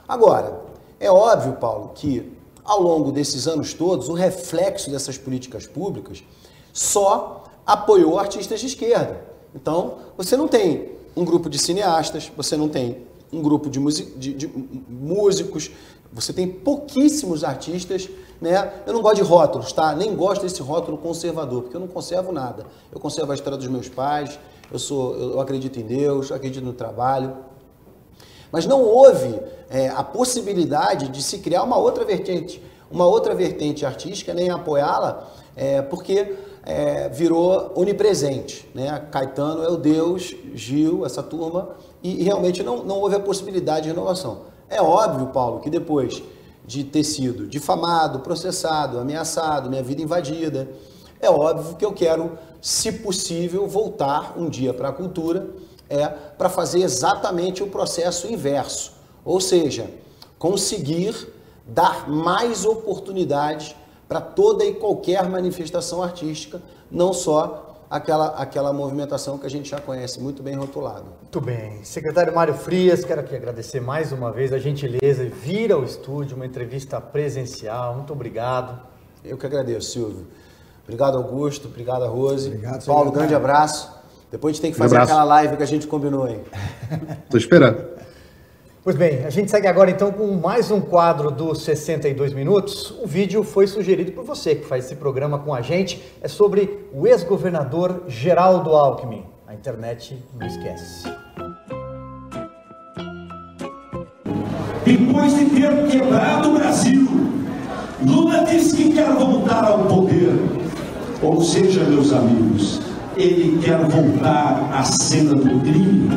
Agora, é óbvio, Paulo, que ao longo desses anos todos, o reflexo dessas políticas públicas só apoiou artistas de esquerda. Então, você não tem um grupo de cineastas, você não tem um grupo de, de, de músicos, você tem pouquíssimos artistas, né? Eu não gosto de rótulos, tá? Nem gosto desse rótulo conservador, porque eu não conservo nada. Eu conservo a história dos meus pais, eu sou, eu acredito em Deus, acredito no trabalho. Mas não houve é, a possibilidade de se criar uma outra vertente, uma outra vertente artística, nem apoiá-la, é, porque é, virou onipresente. Né? Caetano é o Deus, Gil, essa turma, e, e realmente não, não houve a possibilidade de renovação. É óbvio, Paulo, que depois de ter sido difamado, processado, ameaçado, minha vida invadida, é óbvio que eu quero, se possível, voltar um dia para a cultura é para fazer exatamente o processo inverso, ou seja, conseguir dar mais oportunidades para toda e qualquer manifestação artística, não só aquela, aquela movimentação que a gente já conhece muito bem rotulada. Muito bem. Secretário Mário Frias, quero aqui agradecer mais uma vez a gentileza de vir ao estúdio, uma entrevista presencial. Muito obrigado. Eu que agradeço, Silvio. Obrigado, Augusto. Obrigado, Rose. Obrigado, Paulo, grande abraço. Depois a gente tem que fazer um aquela live que a gente combinou aí. Estou esperando. Pois bem, a gente segue agora então com mais um quadro dos 62 minutos. O vídeo foi sugerido por você que faz esse programa com a gente. É sobre o ex-governador Geraldo Alckmin. A internet não esquece. Depois de ter quebrado o Brasil, Lula disse que quer voltar ao poder. Ou seja, meus amigos, ele quer voltar à cena do crime.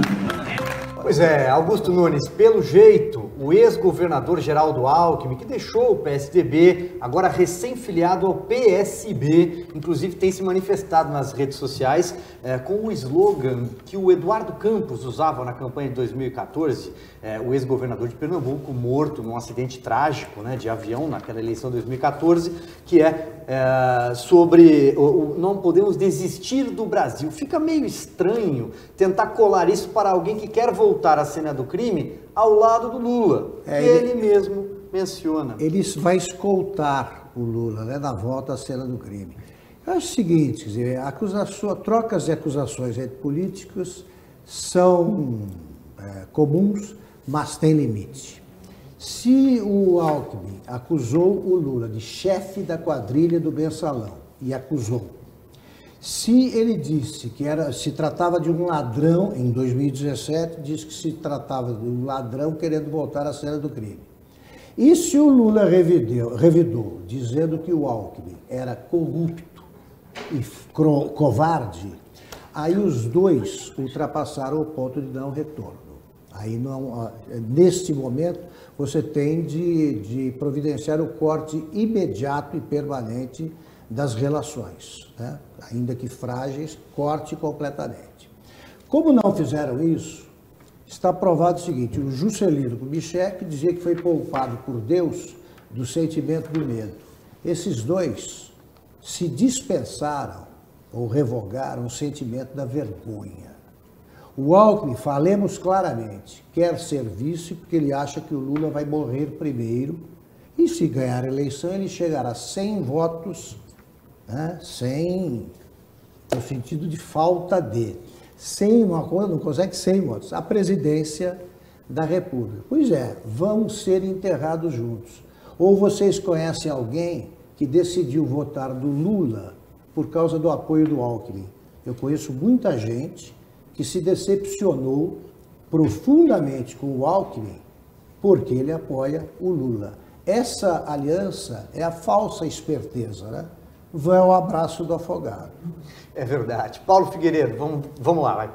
Pois é, Augusto Nunes, pelo jeito, o ex-governador Geraldo Alckmin, que deixou o PSDB, agora recém-filiado ao PSB, inclusive tem se manifestado nas redes sociais é, com o um slogan que o Eduardo Campos usava na campanha de 2014, é, o ex-governador de Pernambuco, morto num acidente trágico né, de avião naquela eleição de 2014, que é, é, sobre o, o, não podemos desistir do Brasil. Fica meio estranho tentar colar isso para alguém que quer voltar à cena do crime ao lado do Lula, é, que ele, ele mesmo menciona. Ele vai escoltar o Lula né, na volta à cena do crime. É o seguinte, dizer, acusação, trocas de acusações entre políticos são é, comuns, mas têm limite. Se o Alckmin acusou o Lula de chefe da quadrilha do mensalão, e acusou, se ele disse que era, se tratava de um ladrão, em 2017, disse que se tratava de um ladrão querendo voltar à cena do crime. E se o Lula revideu, revidou, dizendo que o Alckmin era corrupto e covarde, aí os dois ultrapassaram o ponto de não retorno. Aí, não, neste momento, você tem de, de providenciar o corte imediato e permanente das relações, né? ainda que frágeis, corte completamente. Como não fizeram isso, está provado o seguinte: o Juscelino Kubitschek dizia que foi poupado por Deus do sentimento do medo. Esses dois se dispensaram ou revogaram o sentimento da vergonha. O Alckmin, falemos claramente, quer ser vice porque ele acha que o Lula vai morrer primeiro e se ganhar a eleição ele chegará a 100 votos né, sem, no sentido de falta de, sem uma coisa, não consegue 100 votos, a presidência da República. Pois é, vamos ser enterrados juntos. Ou vocês conhecem alguém que decidiu votar do Lula por causa do apoio do Alckmin? Eu conheço muita gente que se decepcionou profundamente com o Alckmin porque ele apoia o Lula. Essa aliança é a falsa esperteza, né? Vai ao abraço do afogado. É verdade. Paulo Figueiredo, vamos, vamos lá. Vai.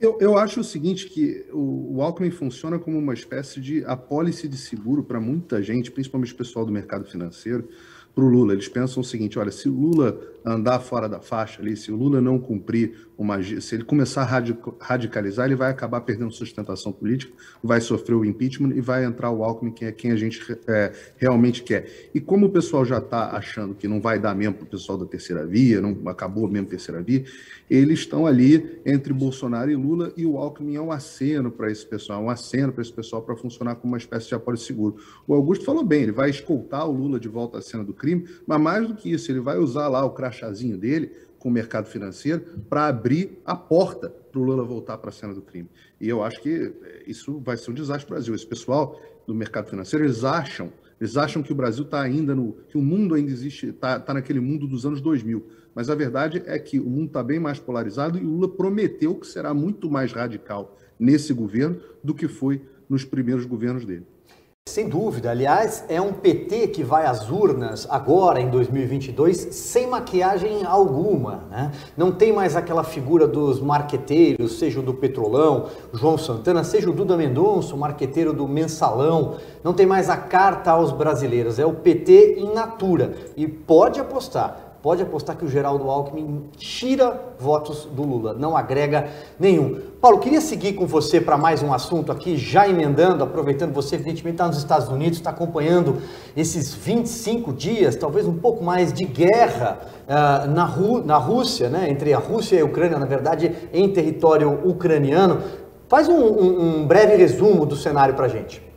Eu, eu acho o seguinte, que o, o Alckmin funciona como uma espécie de apólice de seguro para muita gente, principalmente o pessoal do mercado financeiro, para o Lula. Eles pensam o seguinte: olha, se o Lula andar fora da faixa ali, se o Lula não cumprir uma. Se ele começar a radicalizar, ele vai acabar perdendo sustentação política, vai sofrer o impeachment e vai entrar o Alckmin, que é quem a gente é, realmente quer. E como o pessoal já está achando que não vai dar mesmo para o pessoal da terceira via, não acabou mesmo a terceira via, eles estão ali entre Bolsonaro e Lula e o Alckmin é um aceno para esse pessoal, é um aceno para esse pessoal para funcionar como uma espécie de apoio seguro. O Augusto falou bem, ele vai escoltar o Lula de volta à cena do crime, mas mais do que isso, ele vai usar lá o crachazinho dele com o mercado financeiro para abrir a porta para o Lula voltar para a cena do crime. E eu acho que eh, isso vai ser um desastre para o Brasil. Esse pessoal do mercado financeiro, eles acham, eles acham que o Brasil está ainda no, que o mundo ainda existe, está tá naquele mundo dos anos 2000. Mas a verdade é que o mundo está bem mais polarizado e o Lula prometeu que será muito mais radical nesse governo do que foi nos primeiros governos dele. Sem dúvida. Aliás, é um PT que vai às urnas agora, em 2022, sem maquiagem alguma. Né? Não tem mais aquela figura dos marqueteiros, seja o do Petrolão, João Santana, seja o Duda Mendonça, o marqueteiro do Mensalão. Não tem mais a carta aos brasileiros. É o PT in natura. E pode apostar, pode apostar que o Geraldo Alckmin tira votos do Lula, não agrega nenhum. Paulo, queria seguir com você para mais um assunto aqui, já emendando, aproveitando você, evidentemente, está nos Estados Unidos, está acompanhando esses 25 dias, talvez um pouco mais de guerra uh, na, Rú na Rússia, né? entre a Rússia e a Ucrânia, na verdade, em território ucraniano. Faz um, um, um breve resumo do cenário para a gente.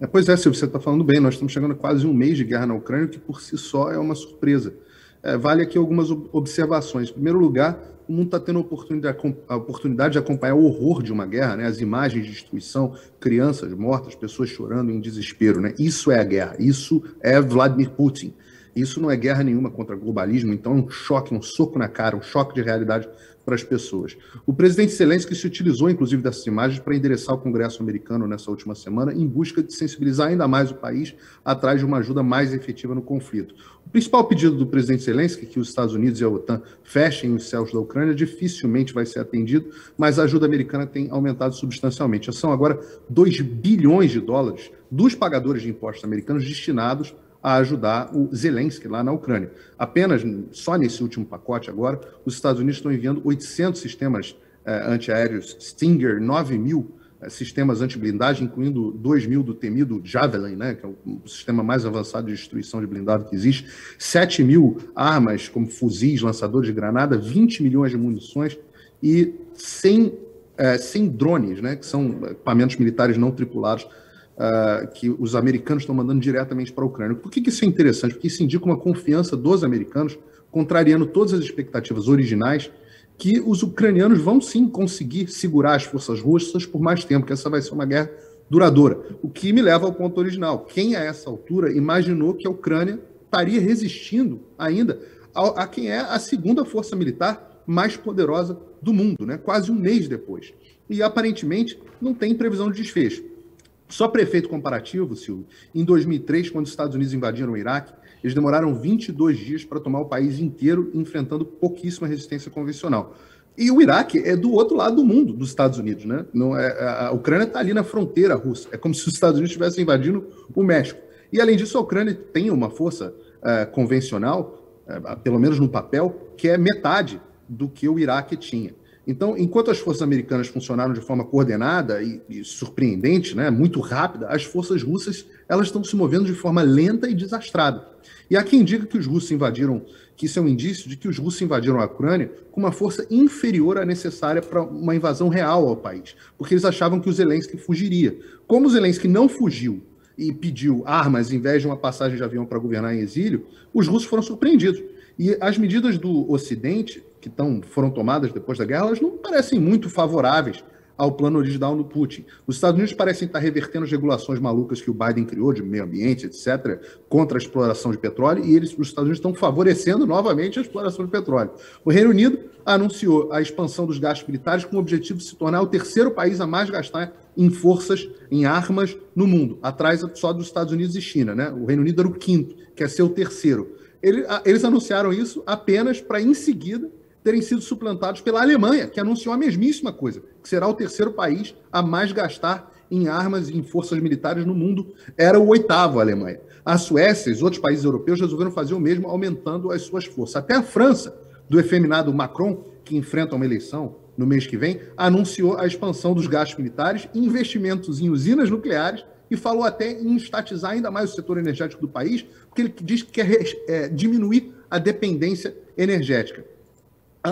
É, pois é, Silvio, você está falando bem. Nós estamos chegando a quase um mês de guerra na Ucrânia, que por si só é uma surpresa. É, vale aqui algumas observações. Em primeiro lugar, o mundo está tendo a oportunidade, de acompanhar o horror de uma guerra, né? as imagens de destruição, crianças mortas, pessoas chorando em desespero. Né? Isso é a guerra, isso é Vladimir Putin. Isso não é guerra nenhuma contra o globalismo, então é um choque, um soco na cara, um choque de realidade para as pessoas. O presidente Zelensky se utilizou, inclusive, dessas imagens para endereçar o Congresso americano nessa última semana, em busca de sensibilizar ainda mais o país atrás de uma ajuda mais efetiva no conflito. O principal pedido do presidente Zelensky, que os Estados Unidos e a OTAN fechem os céus da Ucrânia, dificilmente vai ser atendido, mas a ajuda americana tem aumentado substancialmente. Já são agora 2 bilhões de dólares dos pagadores de impostos americanos destinados a ajudar o Zelensky lá na Ucrânia. Apenas, só nesse último pacote agora, os Estados Unidos estão enviando 800 sistemas eh, antiaéreos Stinger 9000 sistemas anti-blindagem, incluindo 2 mil do temido Javelin, né, que é o sistema mais avançado de destruição de blindado que existe, 7 mil armas, como fuzis, lançadores de granada, 20 milhões de munições e 100, é, 100 drones, né, que são equipamentos militares não tripulados, uh, que os americanos estão mandando diretamente para a Ucrânia. Por que, que isso é interessante? Porque isso indica uma confiança dos americanos, contrariando todas as expectativas originais, que os ucranianos vão sim conseguir segurar as forças russas por mais tempo, que essa vai ser uma guerra duradoura. O que me leva ao ponto original. Quem, a essa altura, imaginou que a Ucrânia estaria resistindo ainda a, a quem é a segunda força militar mais poderosa do mundo, né? quase um mês depois. E aparentemente não tem previsão de desfecho. Só prefeito comparativo, Silvio, em 2003, quando os Estados Unidos invadiram o Iraque, eles demoraram 22 dias para tomar o país inteiro, enfrentando pouquíssima resistência convencional. E o Iraque é do outro lado do mundo, dos Estados Unidos, né? Não é, a Ucrânia está ali na fronteira russa. É como se os Estados Unidos estivessem invadindo o México. E além disso, a Ucrânia tem uma força é, convencional, é, pelo menos no papel, que é metade do que o Iraque tinha. Então, enquanto as forças americanas funcionaram de forma coordenada e, e, surpreendente, né, muito rápida, as forças russas elas estão se movendo de forma lenta e desastrada. E há quem diga que os russos invadiram, que isso é um indício de que os russos invadiram a Ucrânia com uma força inferior à necessária para uma invasão real ao país, porque eles achavam que o Zelensky fugiria. Como o Zelensky não fugiu e pediu armas em vez de uma passagem de avião para governar em exílio, os russos foram surpreendidos. E as medidas do Ocidente que tão, foram tomadas depois da guerra, elas não parecem muito favoráveis ao plano original do Putin. Os Estados Unidos parecem estar revertendo as regulações malucas que o Biden criou de meio ambiente, etc., contra a exploração de petróleo, e eles, os Estados Unidos estão favorecendo novamente a exploração de petróleo. O Reino Unido anunciou a expansão dos gastos militares com o objetivo de se tornar o terceiro país a mais gastar em forças, em armas no mundo, atrás só dos Estados Unidos e China. Né? O Reino Unido era o quinto, quer ser o terceiro. eles anunciaram isso apenas para, em seguida, terem sido suplantados pela Alemanha, que anunciou a mesmíssima coisa, que será o terceiro país a mais gastar em armas e em forças militares no mundo. Era o oitavo a Alemanha. A Suécia e os outros países europeus resolveram fazer o mesmo, aumentando as suas forças. Até a França, do efeminado Macron, que enfrenta uma eleição no mês que vem, anunciou a expansão dos gastos militares, investimentos em usinas nucleares e falou até em estatizar ainda mais o setor energético do país, porque ele diz que quer é, diminuir a dependência energética.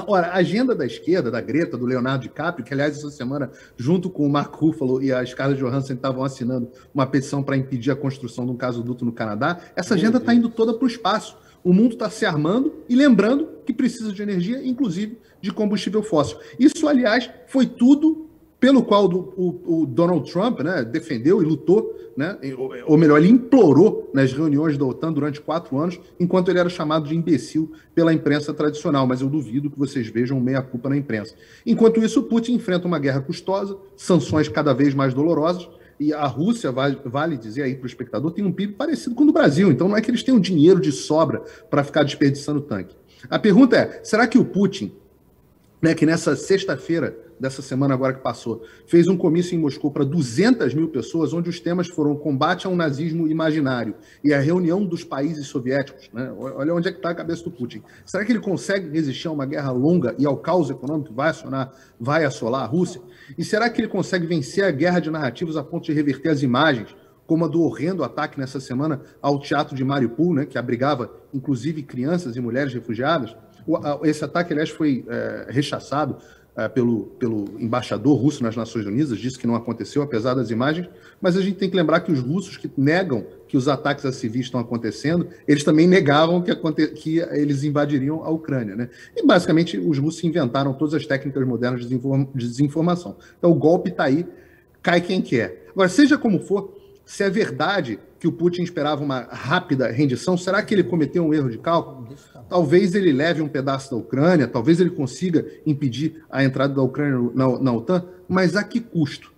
Ora, a agenda da esquerda, da Greta, do Leonardo DiCaprio, que aliás essa semana, junto com o Mark Ruffalo e a Scarlett Johansson, estavam assinando uma petição para impedir a construção de um gasoduto no Canadá, essa agenda está indo toda para o espaço. O mundo está se armando e lembrando que precisa de energia, inclusive de combustível fóssil. Isso, aliás, foi tudo pelo qual o, o, Donald Trump né, defendeu e lutou, né, ou, melhor, ele implorou nas reuniões da OTAN durante quatro anos, enquanto ele era chamado de imbecil pela imprensa tradicional, mas eu duvido que vocês vejam meia-culpa na imprensa. Enquanto isso, Putin enfrenta uma guerra custosa, sanções cada vez mais dolorosas, e a Rússia, vale, vale dizer aí para o espectador, tem um PIB parecido com o do Brasil, então não é que eles tenham dinheiro de sobra para ficar desperdiçando tanque. A pergunta é, será que o Putin, né, que nessa sexta-feira dessa semana agora que passou, fez um comício em Moscou para 200 mil pessoas, onde os temas foram combate ao nazismo imaginário e a reunião dos países soviéticos. Né? Olha onde é que está a cabeça do Putin. Será que ele consegue resistir a uma guerra longa e ao caos econômico que vai, acionar, vai assolar a Rússia? E será que ele consegue vencer a guerra de narrativas a ponto de reverter as imagens como a do horrendo ataque nessa semana ao teatro de Mariupol, né, que abrigava inclusive crianças e mulheres refugiadas. Esse ataque, aliás, foi é, rechaçado uh, pelo, pelo embaixador russo nas Nações Unidas, disse que não aconteceu, apesar das imagens, mas a gente tem que lembrar que os russos que negam que os ataques a civis estão acontecendo, eles também negavam que, que eles invadiriam a Ucrânia. Né? E, basicamente, os russos inventaram todas as técnicas modernas de, desinform de desinformação. Então, o golpe está aí, cai quem quer. Agora, seja como for, se é verdade que o Putin esperava uma rápida rendição, será que ele cometeu um erro de cálculo? Talvez ele leve um pedaço da Ucrânia, talvez ele consiga impedir a entrada da Ucrânia na, na OTAN, mas a que custo?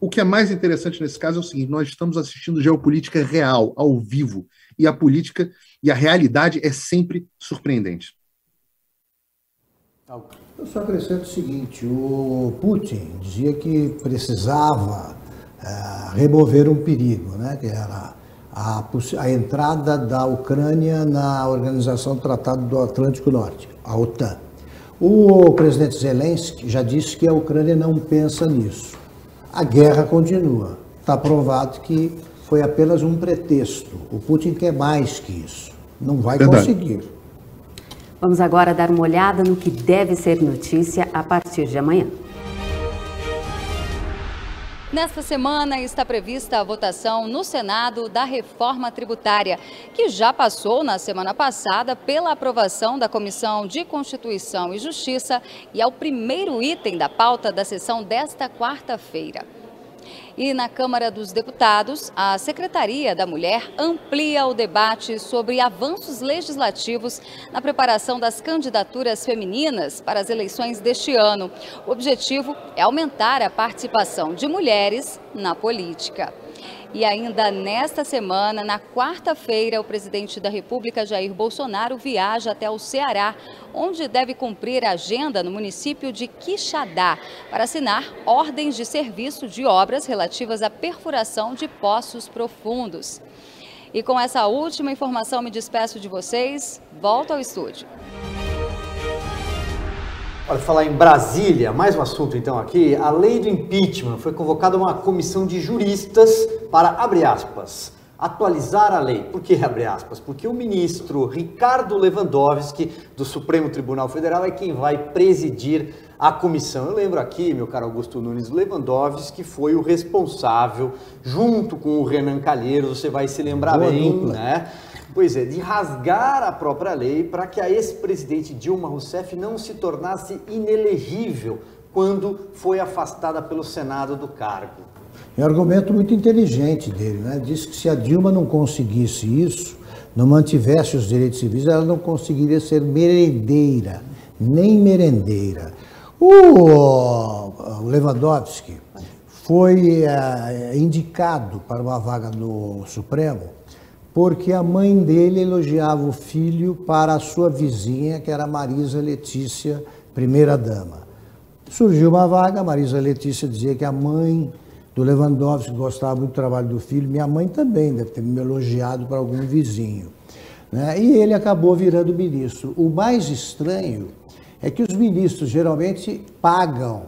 O que é mais interessante nesse caso é o seguinte: nós estamos assistindo geopolítica real, ao vivo, e a política e a realidade é sempre surpreendente. Eu só acrescento o seguinte: o Putin dizia que precisava é, remover um perigo, né, que era a, a, entrada da Ucrânia na Organização do Tratado do Atlântico Norte, a OTAN. O presidente Zelensky já disse que a Ucrânia não pensa nisso. a guerra continua. Está provado que foi apenas um pretexto. O Putin quer mais que isso. Não vai Verdade. conseguir. Vamos agora dar uma olhada no que deve ser notícia a partir de amanhã. Nesta semana está prevista a votação no Senado da reforma tributária, que já passou na semana passada pela aprovação da Comissão de Constituição e Justiça e é o primeiro item da pauta da sessão desta quarta-feira. E na Câmara dos Deputados, a Secretaria da Mulher amplia o debate sobre avanços legislativos na preparação das candidaturas femininas para as eleições deste ano. O objetivo é aumentar a participação de mulheres na política. E ainda nesta semana, na quarta-feira, o presidente da República, Jair Bolsonaro, viaja até o Ceará, onde deve cumprir a agenda no município de Quixadá, para assinar ordens de serviço de obras relativas à perfuração de poços profundos. E com essa última informação, me despeço de vocês. Volto ao estúdio. Para falar em Brasília, mais um assunto então aqui. A lei do impeachment foi convocada uma comissão de juristas para, abre aspas, atualizar a lei. Por que abre aspas? Porque o ministro Ricardo Lewandowski, do Supremo Tribunal Federal, é quem vai presidir a comissão. Eu lembro aqui, meu caro Augusto Nunes Lewandowski, que foi o responsável, junto com o Renan Calheiros, você vai se lembrar Boa bem, dupla. né? Pois é, de rasgar a própria lei para que a ex-presidente Dilma Rousseff não se tornasse inelegível quando foi afastada pelo Senado do cargo. É um argumento muito inteligente dele, né? Diz que se a Dilma não conseguisse isso, não mantivesse os direitos civis, ela não conseguiria ser merendeira, nem merendeira. O Lewandowski foi é, indicado para uma vaga no Supremo porque a mãe dele elogiava o filho para a sua vizinha, que era Marisa Letícia, primeira dama. Surgiu uma vaga, Marisa Letícia dizia que a mãe do Lewandowski gostava muito do trabalho do filho, minha mãe também deve ter me elogiado para algum vizinho. Né? E ele acabou virando ministro. O mais estranho é que os ministros geralmente pagam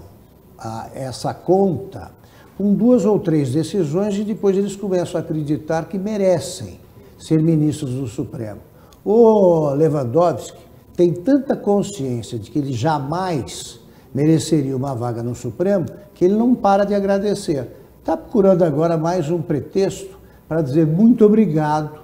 ah, essa conta com duas ou três decisões e depois eles começam a acreditar que merecem ser ministros do Supremo. O Lewandowski tem tanta consciência de que ele jamais mereceria uma vaga no Supremo que ele não para de agradecer. Está procurando agora mais um pretexto para dizer muito obrigado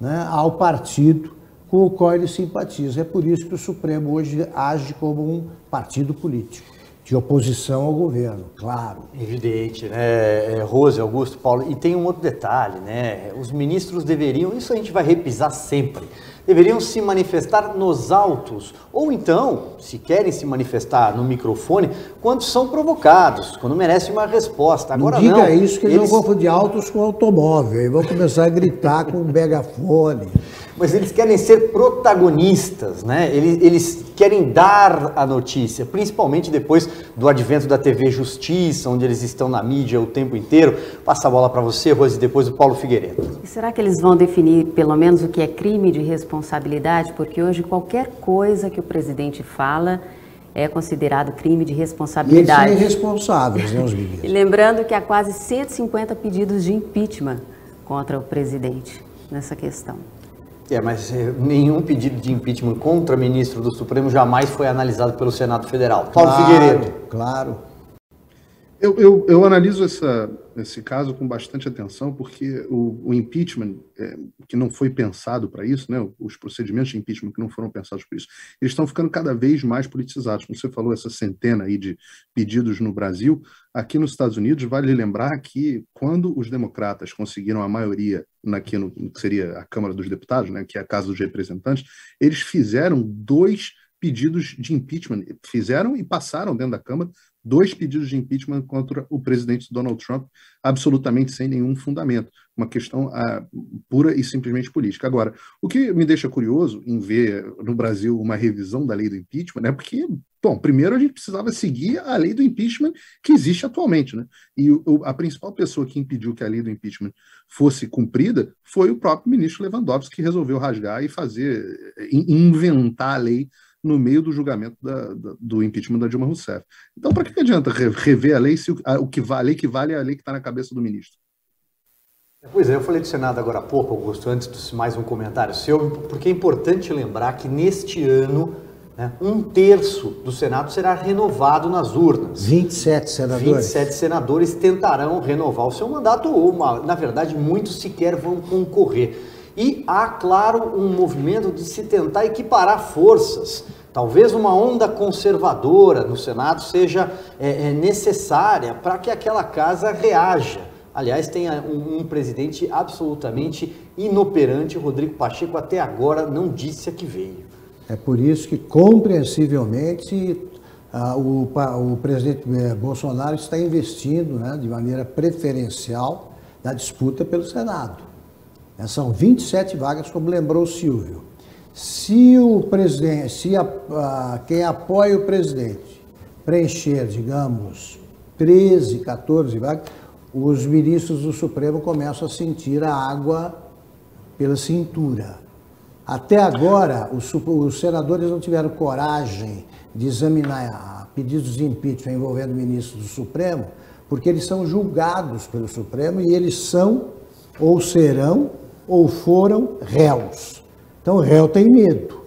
né, ao partido com o qual ele simpatiza. É por isso que o Supremo hoje age como um partido político de oposição ao governo, claro. Evidente, né, é, Rose, Augusto, Paulo. E tem um outro detalhe, né? Os ministros deveriam, isso a gente vai repisar sempre, deveriam se manifestar nos autos, ou então, se querem se manifestar no microfone, quando são provocados, quando merecem uma resposta. Agora não. Diga não, isso que eles não vão confundir autos com automóvel, e vão começar a gritar com o megafone mas eles querem ser protagonistas, né? Eles, eles querem dar a notícia, principalmente depois do advento da TV Justiça, onde eles estão na mídia o tempo inteiro. Passa a bola para você, Rose, depois o Paulo Figueiredo. E será que eles vão definir pelo menos o que é crime de responsabilidade? Porque hoje qualquer coisa que o presidente fala é considerado crime de responsabilidade. E eles são irresponsáveis, né, os ministros? Lembrando que há quase 150 pedidos de impeachment contra o presidente nessa questão. É, mas eh, nenhum pedido de impeachment contra ministro do Supremo jamais foi analisado pelo Senado Federal. Paulo claro, Figueiredo. Claro. Eu, eu, eu analiso essa, esse caso com bastante atenção, porque o, o impeachment, é, que não foi pensado para isso, né, os procedimentos de impeachment que não foram pensados para isso, eles estão ficando cada vez mais politizados. Como você falou, essa centena aí de pedidos no Brasil, aqui nos Estados Unidos, vale lembrar que quando os democratas conseguiram a maioria aqui no, no que seria a Câmara dos Deputados, né, que é a Casa dos Representantes, eles fizeram dois pedidos de impeachment, fizeram e passaram dentro da Câmara dois pedidos de impeachment contra o presidente Donald Trump, absolutamente sem nenhum fundamento, uma questão uh, pura e simplesmente política. Agora, o que me deixa curioso em ver no Brasil uma revisão da lei do impeachment é porque, bom, primeiro a gente precisava seguir a lei do impeachment que existe atualmente, né? E o, a principal pessoa que impediu que a lei do impeachment fosse cumprida foi o próprio ministro Lewandowski, que resolveu rasgar e fazer, inventar a lei no meio do julgamento da, da, do impeachment da Dilma Rousseff. Então, para que, adianta rever a lei se o, a, o que vale, a lei que vale é a lei que está na cabeça do ministro? Pois é, eu falei do Senado agora há pouco, Augusto, antes de mais um comentário seu, porque é importante lembrar que neste ano né, um terço do Senado será renovado nas urnas. 27 senadores. 27 senadores tentarão renovar o seu mandato, ou, uma, na verdade, muitos sequer vão concorrer. E há, claro, um movimento de se tentar equiparar forças. Talvez uma onda conservadora no Senado seja é, é necessária para que aquela casa reaja Aliás, tem um, um, presidente absolutamente inoperante. Rodrigo Pacheco até agora não disse a que veio. É por isso que, compreensivelmente, o, o, presidente eh, Bolsonaro está investindo né, de maneira preferencial na disputa pelo Senado. É, são 27 vagas, como lembrou o Silvio. Se o presidente, se a, a, quem apoia o presidente preencher, digamos, 13, 14 vagas, os ministros do Supremo começam a sentir a água pela cintura. Até agora, os, os senadores não tiveram coragem de examinar pedidos de impeachment envolvendo ministros do Supremo, porque eles são julgados pelo Supremo e eles são, ou serão, ou foram réus. Então réu tem medo.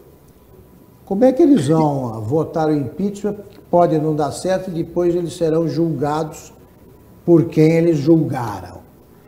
Como é que eles vão votar o impeachment? Pode não dar certo e depois eles serão julgados por quem eles julgaram.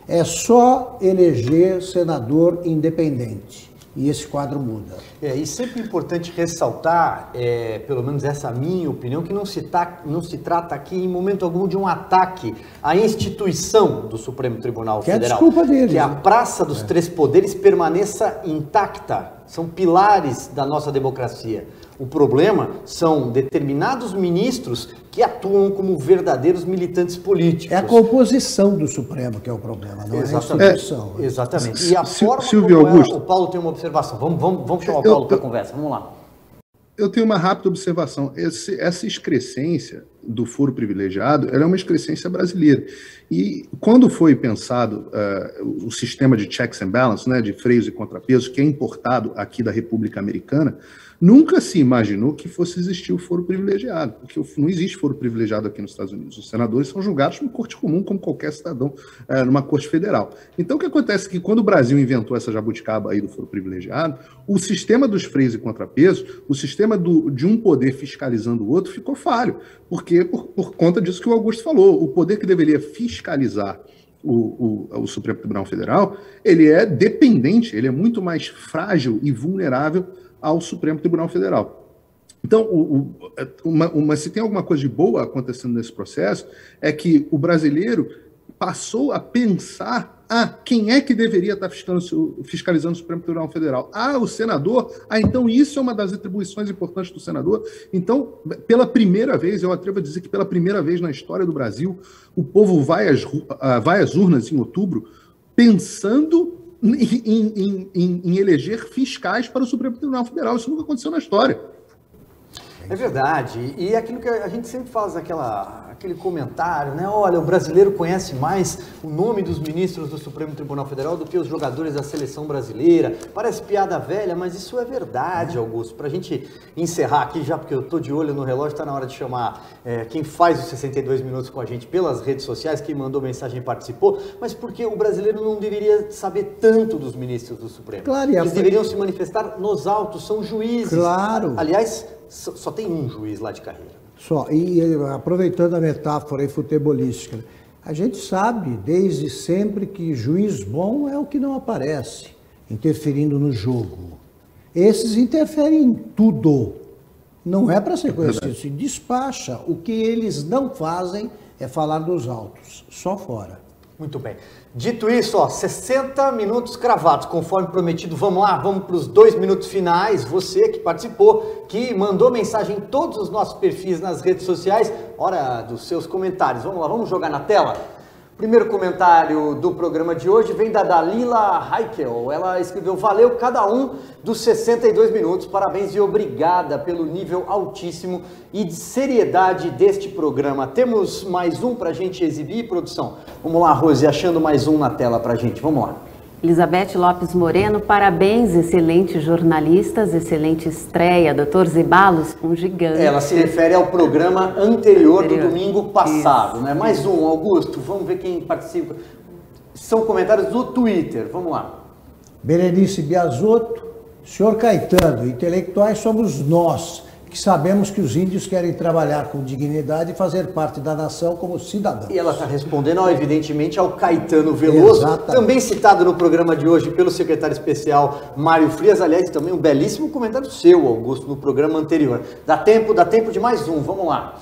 É só eleger senador independente. E esse quadro muda. É, e sempre importante ressaltar, é, pelo menos essa minha opinião, que não se, tá, não se trata aqui em momento algum de um ataque à instituição do Supremo Tribunal que Federal. É a desculpa deles. Que a né? Praça dos é. Três Poderes permaneça intacta. São pilares da nossa democracia. O problema são determinados ministros que atuam como verdadeiros militantes políticos. É a composição do Supremo que é o problema, não exatamente. é a instituição. É, exatamente. E a forma Silvio como Augusto. Ela, o Paulo tem uma observação. Vamos, vamos, vamos chamar o Paulo para a conversa. Vamos lá. Eu tenho uma rápida observação. Esse, essa excrescência do foro privilegiado é uma excrescência brasileira. E quando foi pensado uh, o sistema de checks and balances, né, de freios e contrapesos, que é importado aqui da República Americana, Nunca se imaginou que fosse existir o foro privilegiado, porque não existe foro privilegiado aqui nos Estados Unidos. Os senadores são julgados no corte comum, como qualquer cidadão é, numa corte federal. Então, o que acontece é que quando o Brasil inventou essa jabuticaba aí do foro privilegiado, o sistema dos freios e contrapesos, o sistema do, de um poder fiscalizando o outro, ficou falho, porque por, por conta disso que o Augusto falou, o poder que deveria fiscalizar o, o, o, Supremo Tribunal Federal, ele é dependente, ele é muito mais frágil e vulnerável ao Supremo Tribunal Federal. Então, o, o, uma, uma, se tem alguma coisa de boa acontecendo nesse processo, é que o brasileiro passou a pensar: ah, quem é que deveria estar fiscalizando o Supremo Tribunal Federal? Ah, o senador? Ah, então isso é uma das atribuições importantes do senador. Então, pela primeira vez, eu atrevo a dizer que pela primeira vez na história do Brasil, o povo vai às, ah, vai às urnas em outubro pensando em, em, em, em eleger fiscais para o Supremo Tribunal Federal. Isso nunca aconteceu na história. É verdade. E aquilo que a gente sempre faz aquela, aquele comentário, né? Olha, o brasileiro conhece mais o nome dos ministros do Supremo Tribunal Federal do que os jogadores da seleção brasileira. Parece piada velha, mas isso é verdade, Augusto. Para a gente encerrar aqui, já porque eu estou de olho no relógio, está na hora de chamar é, quem faz os 62 minutos com a gente pelas redes sociais, quem mandou mensagem participou, mas porque o brasileiro não deveria saber tanto dos ministros do Supremo. Claro, Eles deveriam se manifestar nos autos, são juízes. Claro. Aliás, só tem um juiz lá de carreira. Só. E aproveitando a metáfora aí futebolística, a gente sabe desde sempre que juiz bom é o que não aparece, interferindo no jogo. Esses interferem em tudo. Não é para ser conhecido, se despacha. O que eles não fazem é falar dos autos, só fora. Muito bem. Dito isso, ó, 60 minutos cravados, conforme prometido. Vamos lá, vamos para os dois minutos finais. Você que participou, que mandou mensagem em todos os nossos perfis nas redes sociais, hora dos seus comentários. Vamos lá, vamos jogar na tela? Primeiro comentário do programa de hoje vem da Dalila Heikel. Ela escreveu: Valeu cada um dos 62 minutos. Parabéns e obrigada pelo nível altíssimo e de seriedade deste programa. Temos mais um para a gente exibir, produção? Vamos lá, Rose, achando mais um na tela para a gente. Vamos lá. Elizabeth Lopes Moreno, parabéns, excelentes jornalistas, excelente estreia. Doutor Zibalos, um gigante. Ela se refere ao programa anterior, anterior. do domingo passado, Isso. né? Mais um, Augusto, vamos ver quem participa. São comentários do Twitter, vamos lá. Berenice Biasotto, senhor Caetano, intelectuais somos nós que sabemos que os índios querem trabalhar com dignidade e fazer parte da nação como cidadãos. E ela está respondendo, evidentemente, ao Caetano Veloso, Exatamente. também citado no programa de hoje pelo secretário especial Mário Frias. Aliás, também um belíssimo comentário seu, Augusto, no programa anterior. Dá tempo, dá tempo de mais um, vamos lá.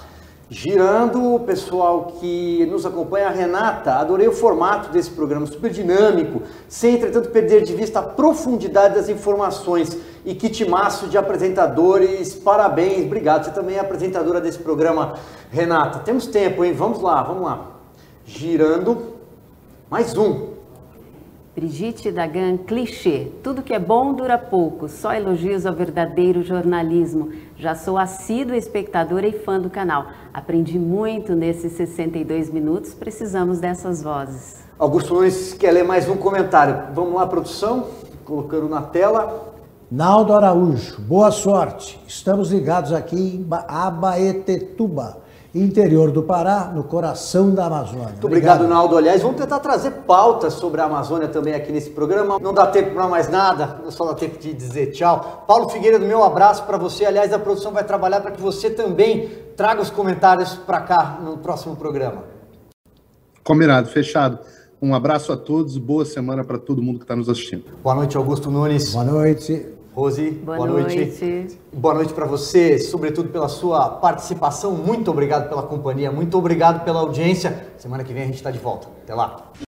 Girando, o pessoal que nos acompanha, a Renata, adorei o formato desse programa, super dinâmico, sem entretanto perder de vista a profundidade das informações. E que timaço de apresentadores, parabéns, obrigado. Você também é apresentadora desse programa, Renata. Temos tempo, hein? Vamos lá, vamos lá. Girando, mais um. Brigitte Dagan, clichê. Tudo que é bom dura pouco, só elogios ao verdadeiro jornalismo. Já sou assídua espectadora e fã do canal. Aprendi muito nesses 62 minutos, precisamos dessas vozes. Augusto Nunes quer ler mais um comentário. Vamos lá, produção, colocando na tela. Naldo Araújo, boa sorte. Estamos ligados aqui em Abaetetuba interior do Pará, no coração da Amazônia. Muito obrigado, obrigado, Naldo. Aliás, vamos tentar trazer pautas sobre a Amazônia também aqui nesse programa. Não dá tempo para mais nada, só dá tempo de dizer tchau. Paulo Figueiredo, meu abraço para você. Aliás, a produção vai trabalhar para que você também traga os comentários para cá no próximo programa. Combinado, fechado. Um abraço a todos, boa semana para todo mundo que está nos assistindo. Boa noite, Augusto Nunes. Boa noite. Rose, boa, boa noite. noite. Boa noite para você, sobretudo pela sua participação. Muito obrigado pela companhia, muito obrigado pela audiência. Semana que vem a gente está de volta. Até lá.